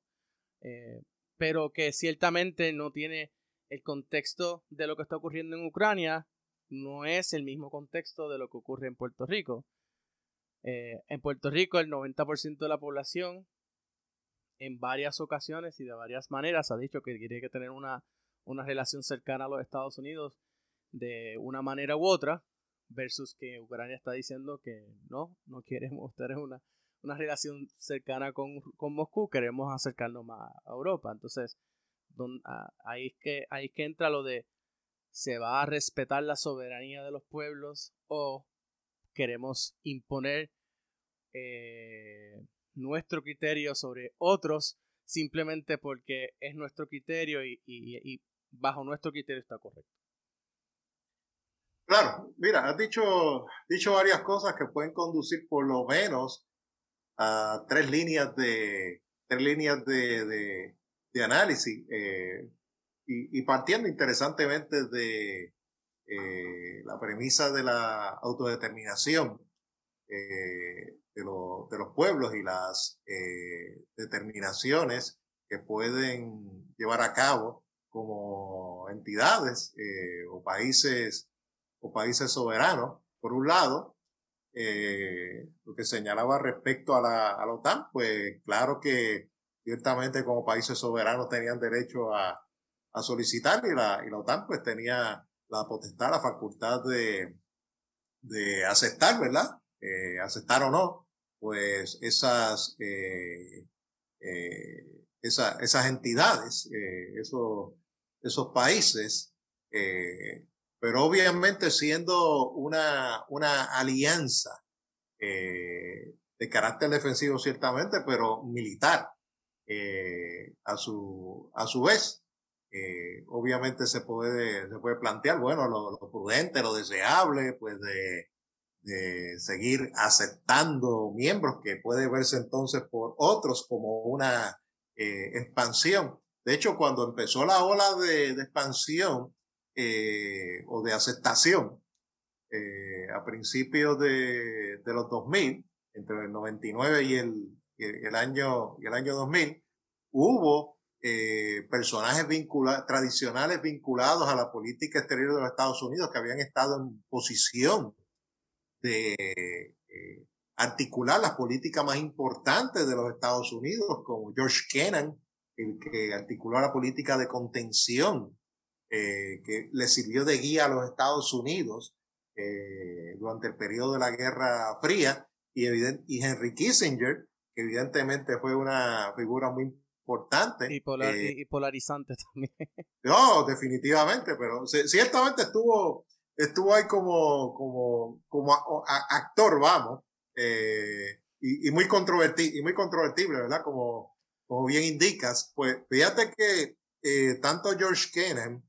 eh, pero que ciertamente no tiene el contexto de lo que está ocurriendo en Ucrania, no es el mismo contexto de lo que ocurre en Puerto Rico. en Puerto Rico el 90% de la población en varias ocasiones y de varias maneras ha dicho que quiere que tener una una relación cercana a los Estados Unidos de una manera u otra, versus que Ucrania está diciendo que no, no queremos tener una, una relación cercana con, Moscú, queremos acercarnos más a Europa. Entonces, ahí, es que, ahí que entra lo de, ¿se va a respetar la soberanía de los pueblos o queremos imponer eh, nuestro criterio sobre otros simplemente porque es nuestro criterio y, bajo nuestro criterio está correcto. Claro, mira, has dicho, dicho varias cosas que pueden conducir por lo menos a tres líneas de, tres líneas de, de, análisis. Eh, y, partiendo interesantemente de eh, la premisa de la autodeterminación eh, de, de, los pueblos y las determinaciones que pueden llevar a cabo como entidades o países o países soberanos, por un lado, eh, lo que señalaba respecto a la, a la OTAN, pues claro que ciertamente como países soberanos tenían derecho a, a solicitar y la, y la OTAN pues tenía la potestad, la facultad de, de aceptar, ¿verdad? Eh, aceptar o no, pues esas, eh, eh, esas entidades, eh, esos, esos países, eh, pero obviamente siendo una, una alianza eh, de carácter defensivo ciertamente, pero militar eh, a, su, a su vez. Obviamente se puede, se puede plantear, bueno, lo, prudente, lo deseable, pues de, de seguir aceptando miembros que puede verse entonces por otros como una expansión. De hecho, cuando empezó la ola de, expansión, eh, o de aceptación eh, a principios de, los 2000, entre el 99 y el, el, año, el año 2000, hubo eh, personajes tradicionales vinculados a la política exterior de los Estados Unidos que habían estado en posición de articular las políticas más importantes de los Estados Unidos, como George Kennan, el que articuló la política de contención eh, que le sirvió de guía a los Estados Unidos eh, durante el periodo de la Guerra Fría, y, evident, y Henry Kissinger, que evidentemente fue una figura muy importante. Y, eh, polarizante también. No, definitivamente, pero ciertamente estuvo, estuvo ahí como, como, como actor, vamos, y, y, muy controvertible, y muy controvertible, ¿verdad? Como, como bien indicas, pues fíjate que tanto George Kennan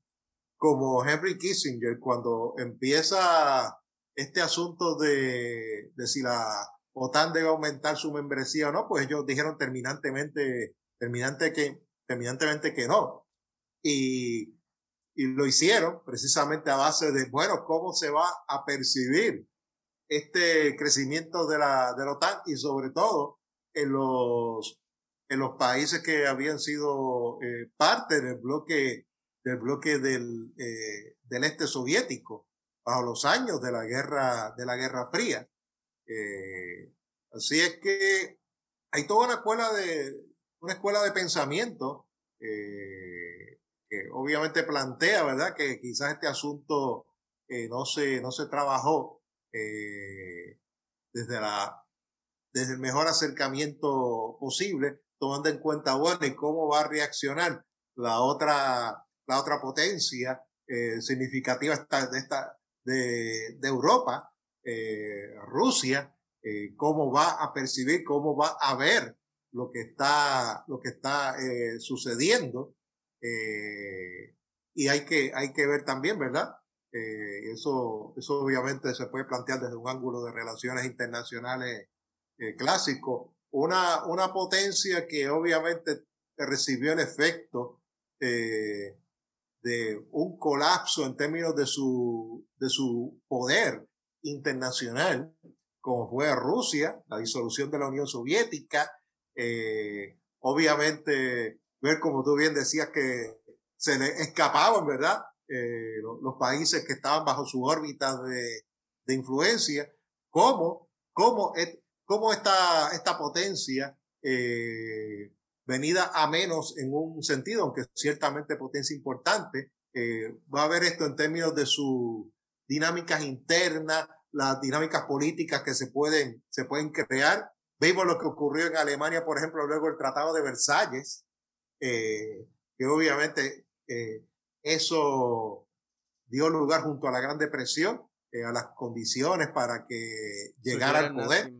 como Henry Kissinger cuando empieza este asunto de, de si la OTAN debe aumentar su membresía o no, pues ellos dijeron terminantemente, terminante que, terminantemente que no. Y, y lo hicieron precisamente a base de, bueno, cómo se va a percibir este crecimiento de la, de la OTAN y sobre todo en los, en los países que habían sido eh, parte del bloque del bloque del, eh, del este soviético bajo los años de la guerra, de la Guerra Fría. Eh, así es que hay toda una escuela de, una escuela de pensamiento que obviamente plantea, ¿verdad?, que quizás este asunto no, se, no se trabajó desde, la, desde el mejor acercamiento posible, tomando en cuenta, bueno, y cómo va a reaccionar la otra la otra potencia eh, significativa de, esta, de, de Europa, eh, Rusia, eh, cómo va a percibir, cómo va a ver lo que está, lo que está eh, sucediendo. Eh, y hay que, hay que ver también, ¿verdad? Eh, eso, eso obviamente se puede plantear desde un ángulo de relaciones internacionales clásico. Una, una potencia que obviamente recibió el efecto eh, de un colapso en términos de su, de su poder internacional, como fue Rusia, la disolución de la Unión Soviética, eh, obviamente ver como tú bien decías que se le escapaban, ¿verdad? Eh, los, países que estaban bajo su órbita de, de influencia, cómo, cómo esta, esta potencia eh, venida a menos en un sentido, aunque ciertamente potencia importante. Eh, va a ver esto en términos de sus dinámicas internas, las dinámicas políticas que se pueden, se pueden crear. Vimos lo que ocurrió en Alemania, por ejemplo, luego el Tratado de Versalles, eh, que obviamente eh, eso dio lugar junto a la Gran Depresión, a las condiciones para que llegara al poder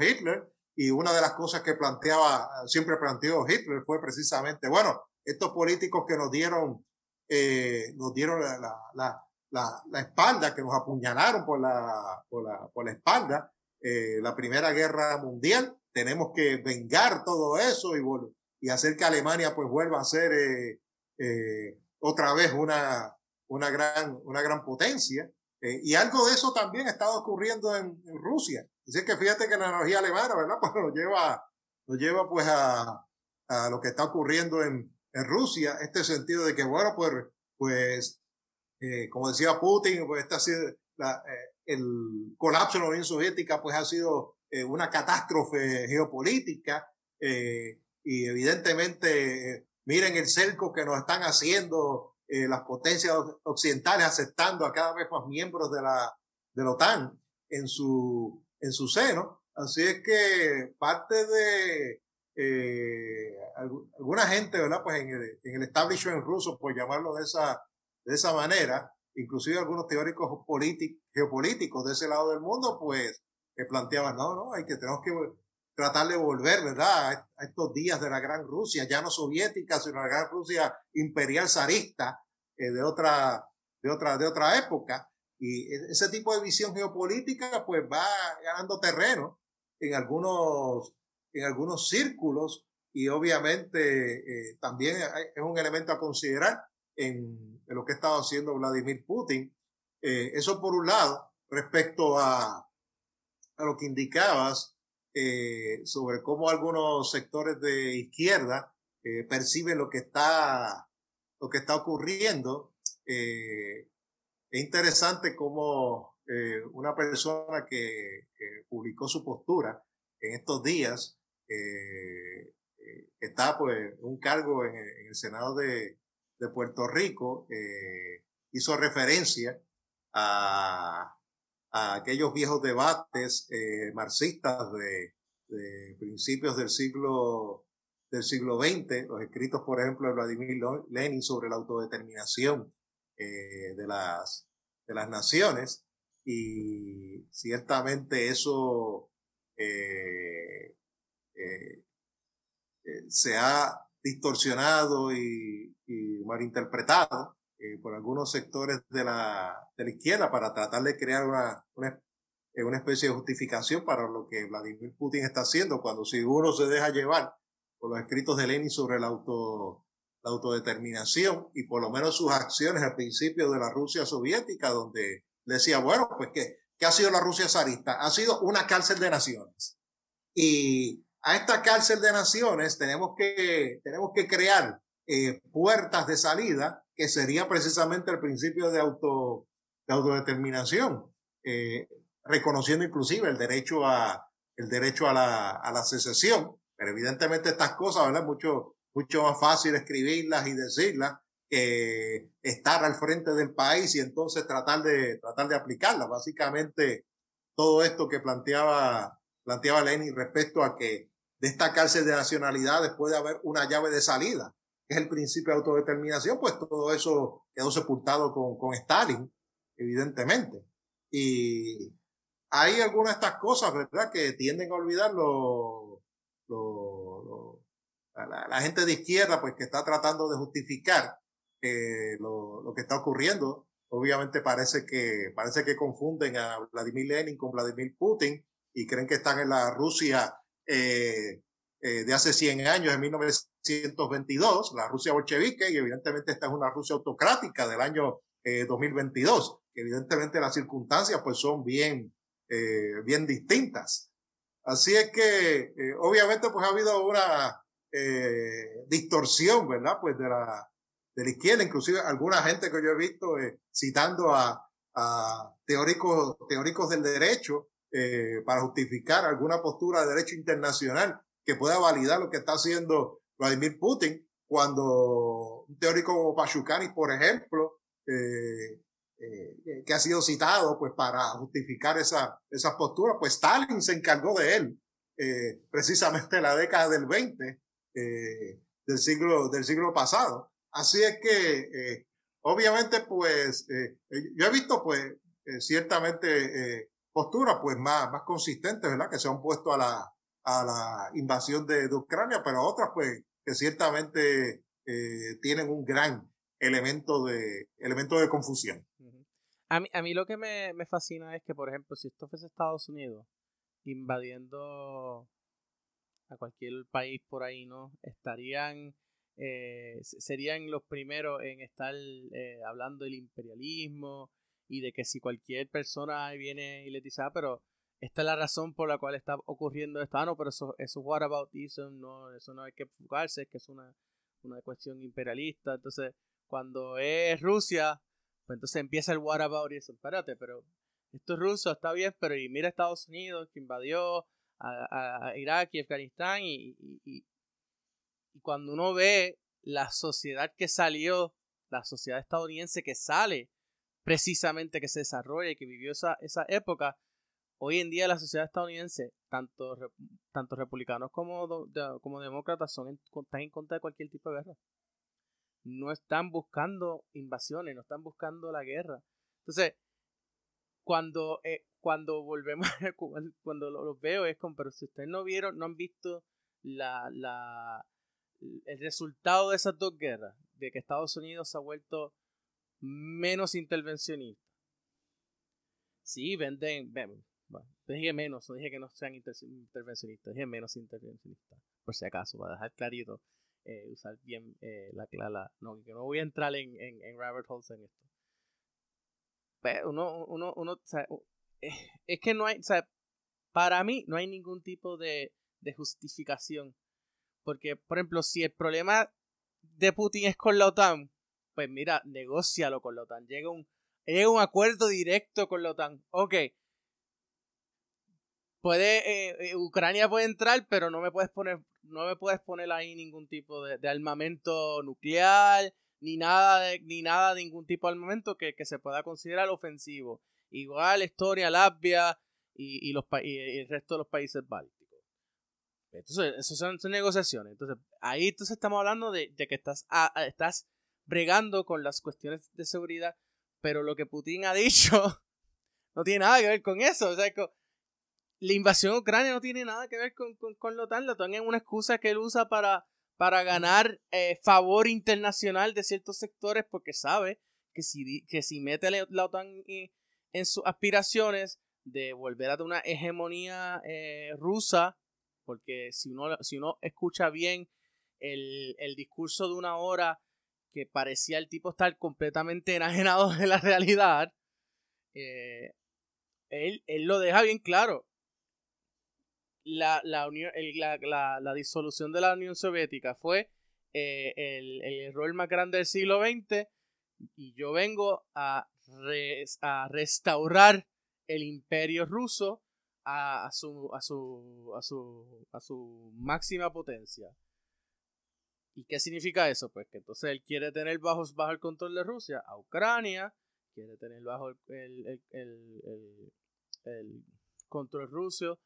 Hitler y una de las cosas que planteaba, siempre planteó Hitler fue precisamente, bueno, estos políticos que nos dieron, eh, nos dieron la, la, la, espalda, que nos apuñalaron por la, por la, por espalda, eh, la Primera Guerra Mundial, tenemos que vengar todo eso y, y hacer que Alemania pues vuelva a ser eh, eh, otra vez una, una, gran, una gran potencia. Eh, y algo de eso también ha estado ocurriendo en, en, Rusia. Así que fíjate que la energía alemana, ¿verdad? Pues nos lleva, nos lleva pues a, a lo que está ocurriendo en, en Rusia, este sentido de que, bueno, pues, pues eh, como decía Putin, pues esta la, eh, el colapso de la Unión Soviética, pues ha sido eh, una catástrofe geopolítica eh, y evidentemente miren el cerco que nos están haciendo eh, las potencias occidentales aceptando a cada vez más miembros de la, de la OTAN en su, en su seno. Así es que parte de eh, alguna gente, ¿verdad? Pues en el, en establishment ruso, por llamarlo de esa, de esa manera, inclusive algunos teóricos geopolíticos de ese lado del mundo, pues que planteaban, no, no, hay que, tenemos que tratar de volver, ¿verdad? A estos días de la Gran Rusia, ya no soviética, sino la Gran Rusia imperial zarista eh, de otra, de otra, de otra época. Y e, ese tipo de visión geopolítica, pues va ganando terreno en algunos, en algunos círculos y obviamente eh, también es un elemento a considerar en, lo que ha estado haciendo Vladimir Putin. Eh, eso por un lado, respecto a, a lo que indicabas eh, sobre cómo algunos sectores de izquierda perciben lo que está, lo que está ocurriendo. Es interesante cómo eh, una persona que, publicó su postura en estos días eh, está pues un cargo en, el Senado de, Puerto Rico hizo referencia a, aquellos viejos debates eh, marxistas de, de, principios del siglo del siglo XX, los escritos, por ejemplo, de Vladimir Lenin sobre la autodeterminación eh, de, las, de las naciones, y ciertamente eso eh, eh, se ha distorsionado y, y malinterpretado por algunos sectores de la, de la izquierda para tratar de crear una, una, una, especie de justificación para lo que Vladimir Putin está haciendo, cuando si uno se deja llevar por los escritos de Lenin sobre la, auto, la autodeterminación y por lo menos sus acciones al principio de la Rusia soviética, donde decía, bueno, pues que, ¿qué ha sido la Rusia zarista? Ha sido una cárcel de naciones. Y a esta cárcel de naciones tenemos que, tenemos que crear eh, puertas de salida que sería precisamente el principio de, auto, de autodeterminación, eh, reconociendo inclusive el derecho a, el derecho a la, a la secesión. Pero evidentemente estas cosas, ¿verdad? Mucho, mucho más fácil escribirlas y decirlas que estar al frente del país y entonces tratar de, tratar de aplicarlas. Básicamente, todo esto que planteaba, planteaba Lenin respecto a que de esta cárcel de nacionalidades puede haber una llave de salida es el principio de autodeterminación, pues todo eso quedó sepultado con, con Stalin, evidentemente. Y hay algunas de estas cosas, ¿verdad?, que tienden a olvidar lo, lo, la, gente de izquierda, pues que está tratando de justificar eh, lo, lo, que está ocurriendo. Obviamente parece que, parece que confunden a Vladimir Lenin con Vladimir Putin y creen que están en la Rusia eh, eh, de hace 100 años, en 1922, la Rusia bolchevique, y evidentemente esta es una Rusia autocrática del año eh, 2022. Evidentemente las circunstancias pues son bien, eh, bien distintas. Así es que, eh, obviamente pues ha habido una eh, distorsión, ¿verdad? Pues de la, de la izquierda, inclusive alguna gente que yo he visto citando a, a teóricos, teóricos del derecho, eh, para justificar alguna postura de derecho internacional que pueda validar lo que está haciendo Vladimir Putin, cuando un teórico como Pachukani, por ejemplo, eh, eh, que ha sido citado pues para justificar esa, esa postura, pues Stalin se encargó de él, eh, precisamente en la década del 20 eh, del siglo del siglo pasado. Así es que eh, obviamente pues yo he visto pues ciertamente posturas pues más más consistentes, ¿verdad? Que se han puesto a la a la invasión de, Ucrania, pero otras pues que ciertamente eh, tienen un gran elemento de, elemento de confusión. A mí, a mí lo que me, me fascina es que, por ejemplo, si esto fuese Estados Unidos invadiendo a cualquier país por ahí, ¿no? Estarían, eh, serían los primeros en estar eh, hablando del imperialismo y de que si cualquier persona viene y le dice, ah, pero esta es la razón por la cual está ocurriendo esto, ah, no, pero eso, eso whataboutism, no, eso no hay que enfocarse, es que es una, una cuestión imperialista, entonces, cuando es Rusia, pues entonces empieza el what about y eso, espérate, pero esto es ruso, está bien, pero y mira Estados Unidos que invadió a, Irak y Afganistán y, y, cuando uno ve la sociedad que salió, la sociedad estadounidense que sale precisamente que se desarrolla y que vivió esa, esa época, hoy en día la sociedad estadounidense, tanto, tanto republicanos como, como demócratas, son están en contra de cualquier tipo de guerra no están buscando invasiones, no están buscando la guerra. Entonces, cuando, eh, cuando volvemos, cuando los veo es como, pero si ustedes no vieron, no han visto la, la, el resultado de esas dos guerras, de que Estados Unidos se ha vuelto menos intervencionista. Sí, venden, ven, bueno, dije menos, no dije que no sean intervencionistas, dije menos intervencionistas, por si acaso, para dejar clarito eh, usar bien eh, la clave. No, que no voy a entrar en, en, en rabbit holes en esto. Uno, uno, uno, es que no hay, para mí no hay ningún tipo de, de justificación. Porque, por ejemplo, si el problema de Putin es con la OTAN, pues mira, negocialo con la OTAN. Llega un, llega un acuerdo directo con la OTAN. Ok, puede eh, eh, Ucrania puede entrar, pero no me puedes poner no me puedes poner ahí ningún tipo de, armamento nuclear ni nada de, ni nada ningún tipo de armamento que, se pueda considerar ofensivo. Igual Estonia, Latvia y, los el resto de los países bálticos. Entonces, eso son, negociaciones. Entonces, ahí entonces estamos hablando de, que estás, estás bregando con las cuestiones de seguridad, pero lo que Putin ha dicho no tiene nada que ver con eso. O sea, la invasión a Ucrania no tiene nada que ver con, con, con la OTAN. La OTAN es una excusa que él usa para, para ganar eh, favor internacional de ciertos sectores porque sabe que si, que si mete la OTAN en sus aspiraciones de volver a una hegemonía eh, rusa, porque si uno, si uno escucha bien el, el, discurso de una hora que parecía el tipo estar completamente enajenado de la realidad, eh, él, él, lo deja bien claro la, la, la, la, disolución de la Unión Soviética fue eh, el, el, error más grande del siglo XX y yo vengo a, a restaurar el imperio ruso a, a, su, a, su, a, su, a su máxima potencia. ¿Y qué significa eso? Pues que entonces él quiere tener bajo, bajo el control de Rusia a Ucrania, quiere tener bajo el, el, el, el control ruso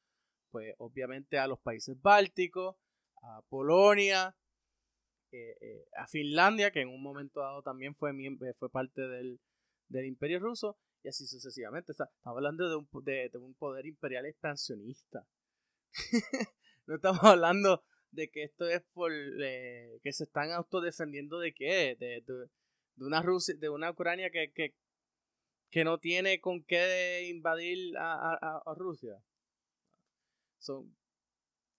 pues obviamente a los países bálticos, a Polonia, eh, eh, a Finlandia, que en un momento dado también fue, eh, fue parte del, imperio ruso, y así sucesivamente. estamos hablando de un, de, un poder imperial expansionista. no estamos hablando de que esto es por que se están autodefendiendo de qué, de, de, una Rusia, de una Ucrania que, que, que, no tiene con qué invadir a, a Rusia.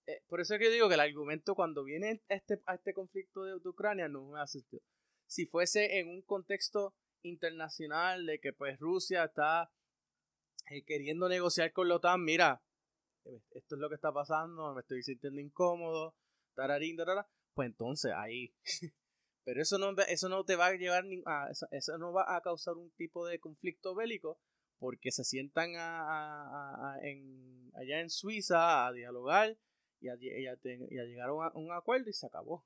Eh, por eso es que digo que el argumento cuando viene a este, a este conflicto de, Ucrania no me hace sentido. Si fuese en un contexto internacional de que pues Rusia está eh, queriendo negociar con la OTAN, mira, esto es lo que está pasando, me estoy sintiendo incómodo, tararín, pues entonces ahí. Pero eso no, eso no te va a llevar a, eso no va a causar un tipo de conflicto bélico, porque se sientan a, en, allá en Suiza a dialogar y a, llegar a un, acuerdo y se acabó.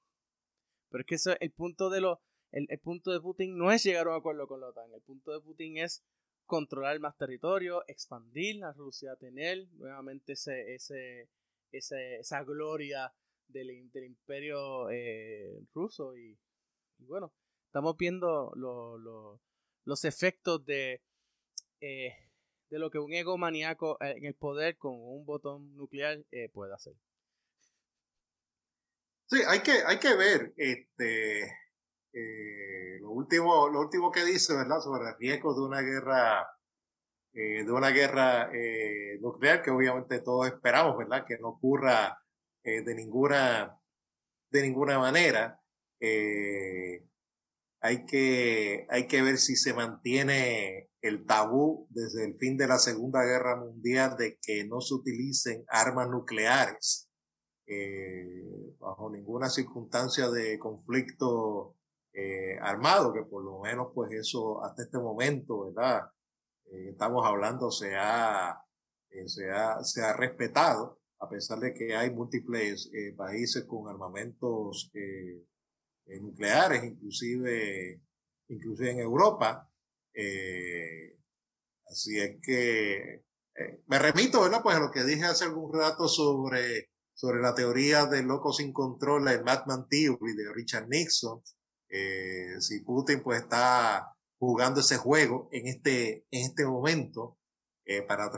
Pero es que eso, el punto de lo, el, punto de Putin no es llegar a un acuerdo con la OTAN, el punto de Putin es controlar más territorio, expandir a Rusia, tener nuevamente ese, ese, esa gloria del, imperio eh, ruso y, bueno, estamos viendo los efectos de eh, de lo que un ego maníaco eh, en el poder con un botón nuclear eh, puede hacer. Sí, hay que, hay que ver este, lo, último, lo último que dice, ¿verdad? Sobre el riesgo de una guerra, de una guerra nuclear, que obviamente todos esperamos, ¿verdad? Que no ocurra de, ninguna, de ninguna manera. hay, que, hay que ver si se mantiene el tabú desde el fin de la Segunda Guerra Mundial de que no se utilicen armas nucleares eh, bajo ninguna circunstancia de conflicto eh, armado, que por lo menos pues eso hasta este momento, ¿verdad? Eh, estamos hablando se ha, se ha, se ha respetado, a pesar de que hay múltiples países con armamentos nucleares, inclusive, inclusive en Europa. Así es que me remito, ¿verdad? Pues a lo que dije hace algún rato sobre sobre la teoría del loco sin control, el Madman Theory de Richard Nixon. Eh, si Putin pues está jugando ese juego en este, en este momento eh, para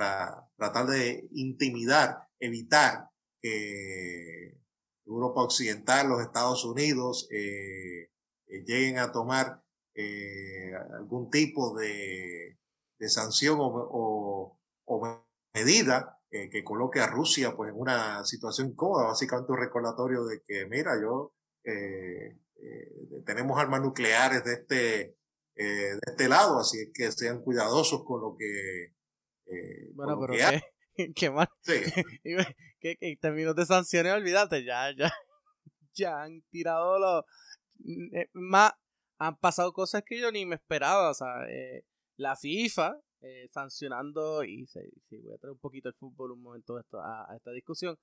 tratar de intimidar, evitar que Europa Occidental, los Estados Unidos eh, lleguen a tomar algún tipo de, de sanción o, o medida que coloque a Rusia pues en una situación incómoda, básicamente un recordatorio de que, mira, yo eh, eh, tenemos armas nucleares de este, eh, de este lado, así que sean cuidadosos con lo que... bueno, pero ¿qué, qué mal. Sí. que, en términos de sanciones, olvídate, ya, ya, ya han tirado los... Más, han pasado cosas que yo ni me esperaba, o sea, la FIFA eh, sancionando, y sí, voy a traer un poquito el fútbol un momento a, esta discusión,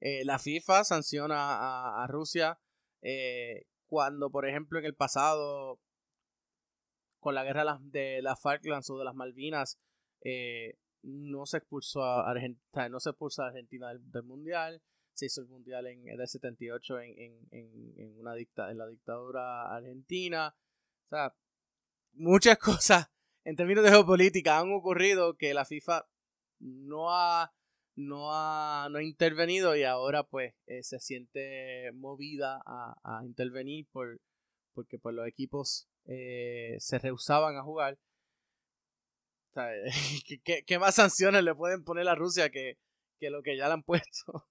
eh, la FIFA sanciona a, Rusia eh, cuando, por ejemplo, en el pasado, con la guerra de las Falklands o de las Malvinas, no se expulsó a Argentina, no se expulsó a Argentina del, mundial, se hizo el mundial en el 78 en, en, en, en, una dicta, en la dictadura argentina, o sea, muchas cosas en términos de geopolítica han ocurrido que la FIFA no ha, no ha, no ha intervenido y ahora pues eh, se siente movida a, intervenir por, porque pues, los equipos eh, se rehusaban a jugar. ¿qué, más sanciones le pueden poner a Rusia que, que lo que ya le han puesto?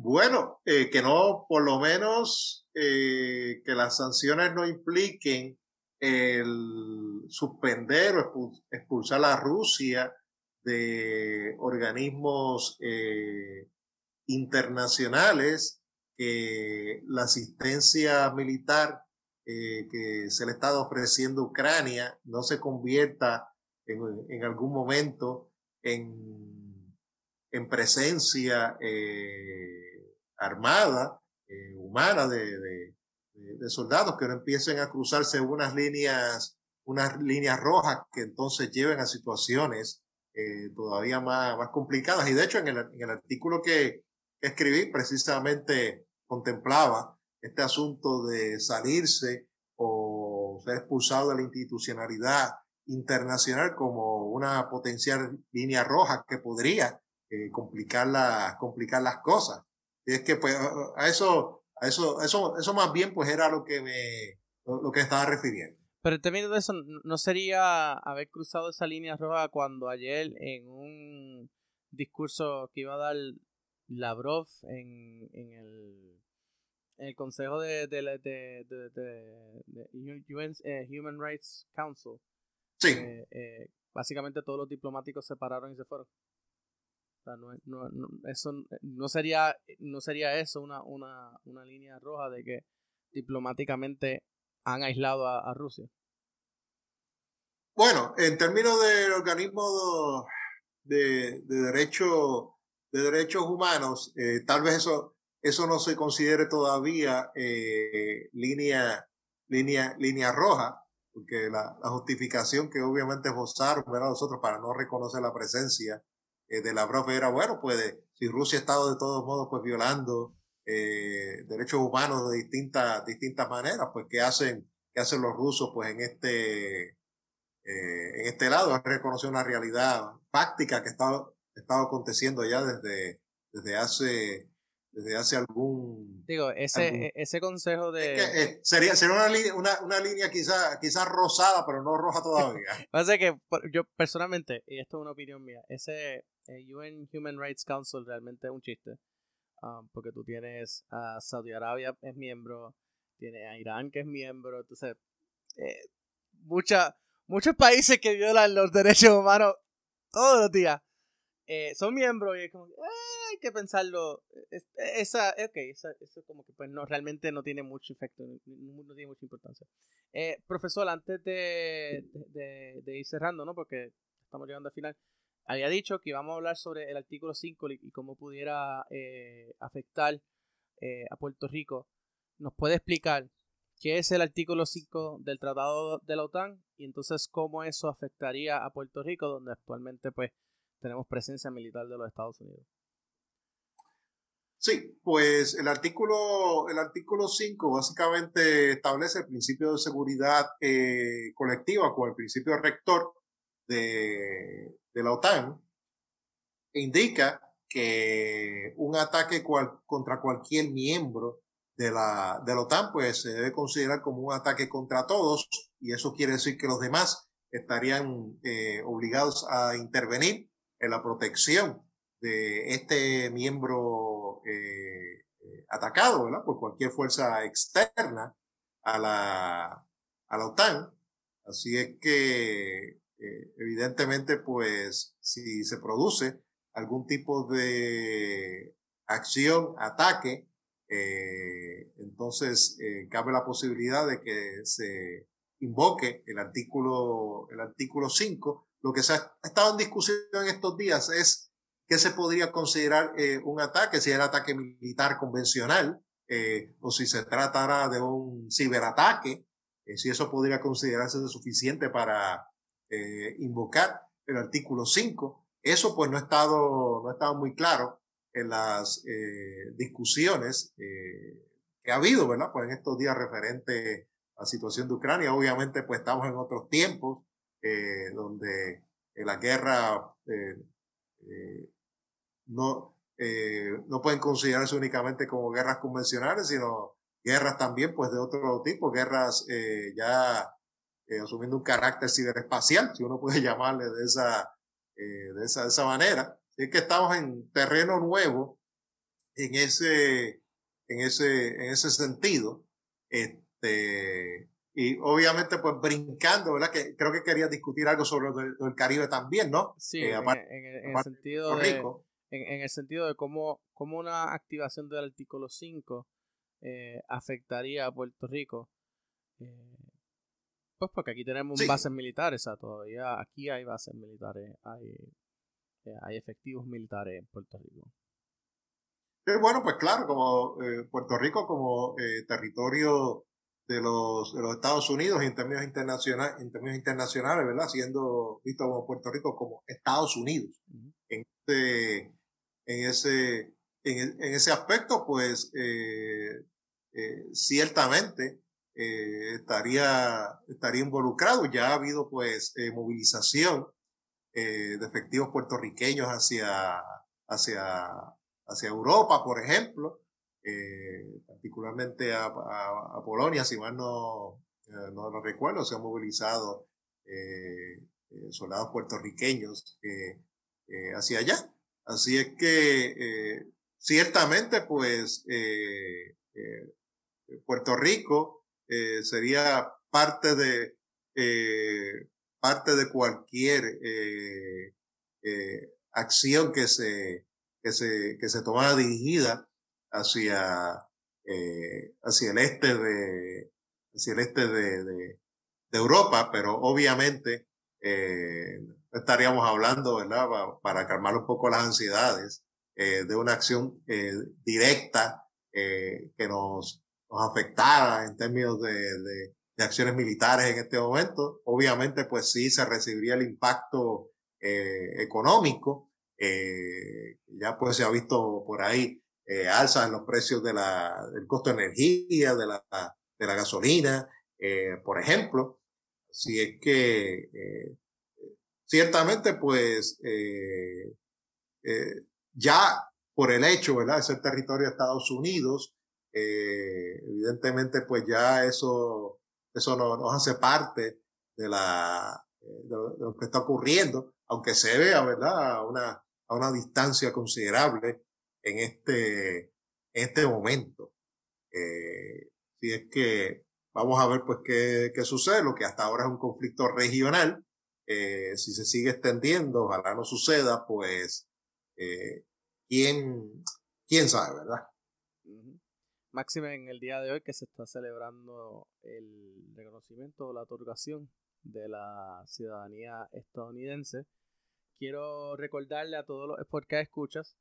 Bueno, eh, que no, por lo menos que las sanciones no impliquen el suspender o expulsar a Rusia de organismos eh, internacionales que la asistencia militar eh, que se le está ofreciendo a Ucrania no se convierta en, algún momento en, en presencia eh, armada, humana de, de, soldados que no empiecen a cruzarse unas líneas, unas líneas rojas que entonces lleven a situaciones eh, todavía más, más complicadas. Y de hecho, en el, en el artículo que, escribí, precisamente contemplaba este asunto de salirse o ser expulsado de la institucionalidad internacional como una potencial línea roja que podría eh, complicar, complicar las cosas. Y es que pues a eso eso, eso, eso más bien pues era lo que me, lo, que estaba refiriendo. Pero en términos de eso, ¿no sería haber cruzado esa línea roja cuando ayer en un discurso que iba a dar Lavrov en, en el, en el Consejo de, de, de, de, eh, Human Rights Council, sí. Eh, eh, básicamente todos los diplomáticos se pararon y se fueron no, no, eso no sería, no sería eso una, una, una línea roja de que diplomáticamente han aislado a, Rusia. Bueno, en términos del organismo de, de, de derechos humanos, eh, tal vez eso, eso no se considere todavía eh, línea, línea, línea roja, porque la, la justificación que obviamente esbozaron nosotros para no reconocer la presencia eh, de la profe era, bueno, pues si Rusia ha estado de todos modos pues violando eh, derechos humanos de distintas, distintas maneras, pues ¿qué hacen, qué hacen los rusos pues en este, eh, en este lado? Es reconocer una realidad práctica que estado, estado aconteciendo ya desde, desde hace desde hace algún... Digo, ese, e, ese consejo de... Eh, sería sería una, línea, una, una línea quizás quizá rosada, pero no roja todavía. Pasa que yo personalmente, y esto es una opinión mía, ese eh, UN Human Rights Council realmente es un chiste. Um, porque tú tienes a Saudi Arabia es miembro, tienes a Irán que es miembro, entonces eh, mucha, muchos países que violan los derechos humanos todos los días eh, son miembros y es como, hay que pensarlo. esa, ok, esa, eso como que pues no, realmente no tiene mucho efecto, no, tiene mucha importancia. Eh, profesor, antes de, de, ir cerrando, ¿no? Porque estamos llegando al final, había dicho que íbamos a hablar sobre el artículo 5 y, cómo pudiera eh, afectar eh, a Puerto Rico. ¿Nos puede explicar qué es el artículo 5 del Tratado de la OTAN y entonces cómo eso afectaría a Puerto Rico, donde actualmente pues tenemos presencia militar de los Estados Unidos? Sí, pues el artículo, el artículo 5 básicamente establece el principio de seguridad eh, colectiva con el principio rector de, la OTAN e indica que un ataque contra cualquier miembro de la, de la OTAN pues se debe considerar como un ataque contra todos y eso quiere decir que los demás estarían eh, obligados a intervenir en la protección de este miembro eh, eh, atacado por cualquier fuerza externa a la, a la OTAN. Así es que, eh, evidentemente, pues, si se produce algún tipo de acción, ataque, entonces cabe la posibilidad de que se invoque el artículo, el artículo 5. Lo que se ha estado en discusión en estos días es ¿Qué se podría considerar eh, un ataque? Si era ataque militar convencional eh, o si se tratara de un ciberataque, eh, si eso podría considerarse suficiente para invocar el artículo 5. Eso pues no ha estado, no ha estado muy claro en las discusiones que ha habido, ¿verdad? Pues en estos días referente a la situación de Ucrania. Obviamente pues estamos en otros tiempos donde la guerra no, eh, no pueden considerarse únicamente como guerras convencionales, sino guerras también pues de otro tipo, guerras eh, ya eh, asumiendo un carácter ciberespacial, si uno puede llamarle de esa, de esa, de esa manera. Es que estamos en terreno nuevo en ese, en ese, en ese sentido. Este, y obviamente pues brincando, ¿verdad? Que creo que quería discutir algo sobre el, Caribe también, ¿no? Sí, en, el sentido de, en, el sentido de cómo, cómo, una activación del artículo 5 eh, afectaría a Puerto Rico. Eh, pues porque aquí tenemos bases militares, o sea, todavía aquí hay bases militares, hay, eh, hay efectivos militares en Puerto Rico. bueno, pues claro, como Puerto Rico como territorio de los, de los Estados Unidos en términos, internacionales, en términos internacionales, ¿verdad? Siendo visto como Puerto Rico como Estados Unidos. En este en ese, en, ese aspecto, pues eh, eh, ciertamente eh, estaría, estaría involucrado. Ya ha habido pues movilización de efectivos puertorriqueños hacia, hacia, hacia Europa, por ejemplo, particularmente a, a, Polonia, si mal no, no lo recuerdo, se han movilizado soldados puertorriqueños hacia allá. Así es que eh, ciertamente, pues, eh, eh, Puerto Rico sería parte de parte de cualquier acción que se que se que se tomara dirigida hacia hacia el este de hacia el este de, de, de Europa, pero obviamente eh, estaríamos hablando, ¿verdad? Para, calmar un poco las ansiedades eh, de una acción eh, directa eh, que nos, nos afectara en términos de, de, de, acciones militares en este momento. Obviamente, pues sí se recibiría el impacto eh, económico. ya pues se ha visto por ahí alzas en los precios de la, del costo de energía, de la, de la gasolina, por ejemplo. Si es que ciertamente pues eh, eh, ya por el hecho, ¿verdad?, de ser territorio de Estados Unidos. evidentemente, pues ya eso, eso nos, hace parte de, la, de lo, que está ocurriendo, aunque se vea, ¿verdad?, a una, a una distancia considerable en este, en este momento. si es que vamos a ver pues qué, qué sucede, lo que hasta ahora es un conflicto regional, eh, si se sigue extendiendo, ojalá no suceda, pues, eh, ¿quién, quién sabe, verdad? Máxime en el día de hoy que se está celebrando el reconocimiento o la otorgación de la ciudadanía estadounidense. Quiero recordarle a todos los que escuchas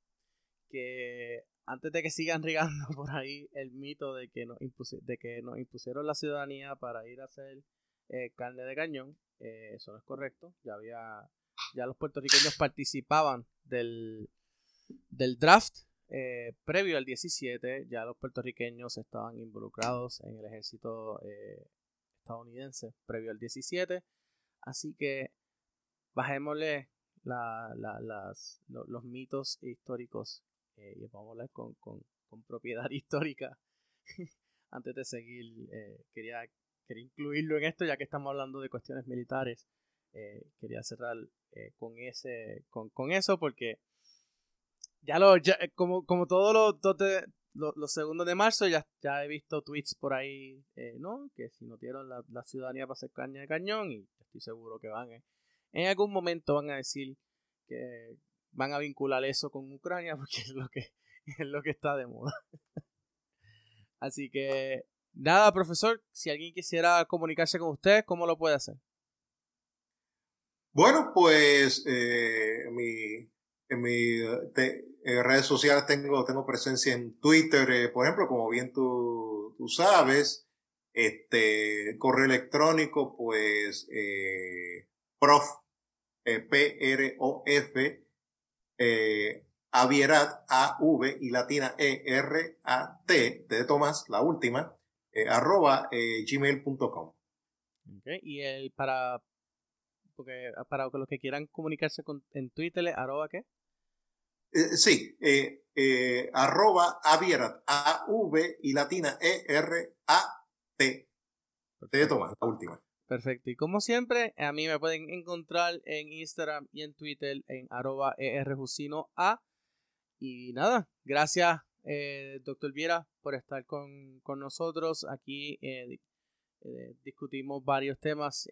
que antes de que sigan regando por ahí el mito de que nos, de que nos impusieron la ciudadanía para ir a hacer eh, carne de cañón, eh, eso no es correcto. Ya había, ya los puertorriqueños participaban del, draft eh, previo al 17. Ya los puertorriqueños estaban involucrados en el ejército estadounidense previo al 17. Así que bajémosle la, las, los mitos históricos y vamos a hablar con, con, con propiedad histórica antes de seguir. quería quería incluirlo en esto ya que estamos hablando de cuestiones militares. Eh, quería cerrar eh, con ese con, con, eso porque ya lo ya, eh, como, como todos los, los, segundos de marzo ya, ya he visto tweets por ahí no que si no dieron la, la, ciudadanía para hacer caña de cañón y estoy seguro que van en algún momento van a decir que van a vincular eso con Ucrania porque es lo que es lo que está de moda así que Nada, profesor, si alguien quisiera comunicarse con usted, ¿cómo lo puede hacer? Bueno, pues eh, en mis redes sociales tengo, tengo presencia en Twitter, eh, por ejemplo, como bien tú, tú sabes, este correo electrónico, pues eh, prof, P-R-O-F, Avierat, A-V y latina E-R-A-T, de Tomás, la última, eh, arroba eh, gmail.com. Okay. Y el para porque para los que quieran comunicarse con, en Twitter, arroba qué? Eh, sí, eh, arroba Avierat, A-V y latina E-R-A-T. Te Tomás, la última. Perfecto. Y como siempre, a mí me pueden encontrar en Instagram y en Twitter en arroba A. Y nada, gracias eh, doctor Viera, por estar con, nosotros. Aquí eh, eh, discutimos varios temas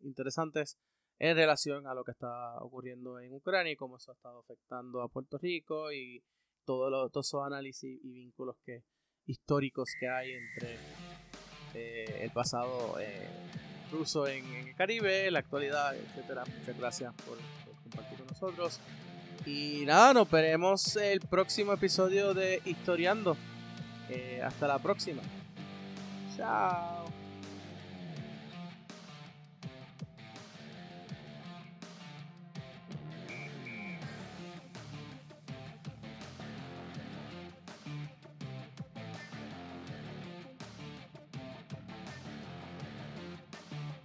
interesantes en relación a lo que está ocurriendo en Ucrania y cómo eso ha estado afectando a Puerto Rico y todo lo, todos esos análisis y vínculos que, históricos que hay entre el pasado ruso en, el Caribe, la actualidad, etcétera. Muchas gracias por compartir con nosotros. Y nada, nos veremos el próximo episodio de Historiando. Eh, hasta la próxima. Chao.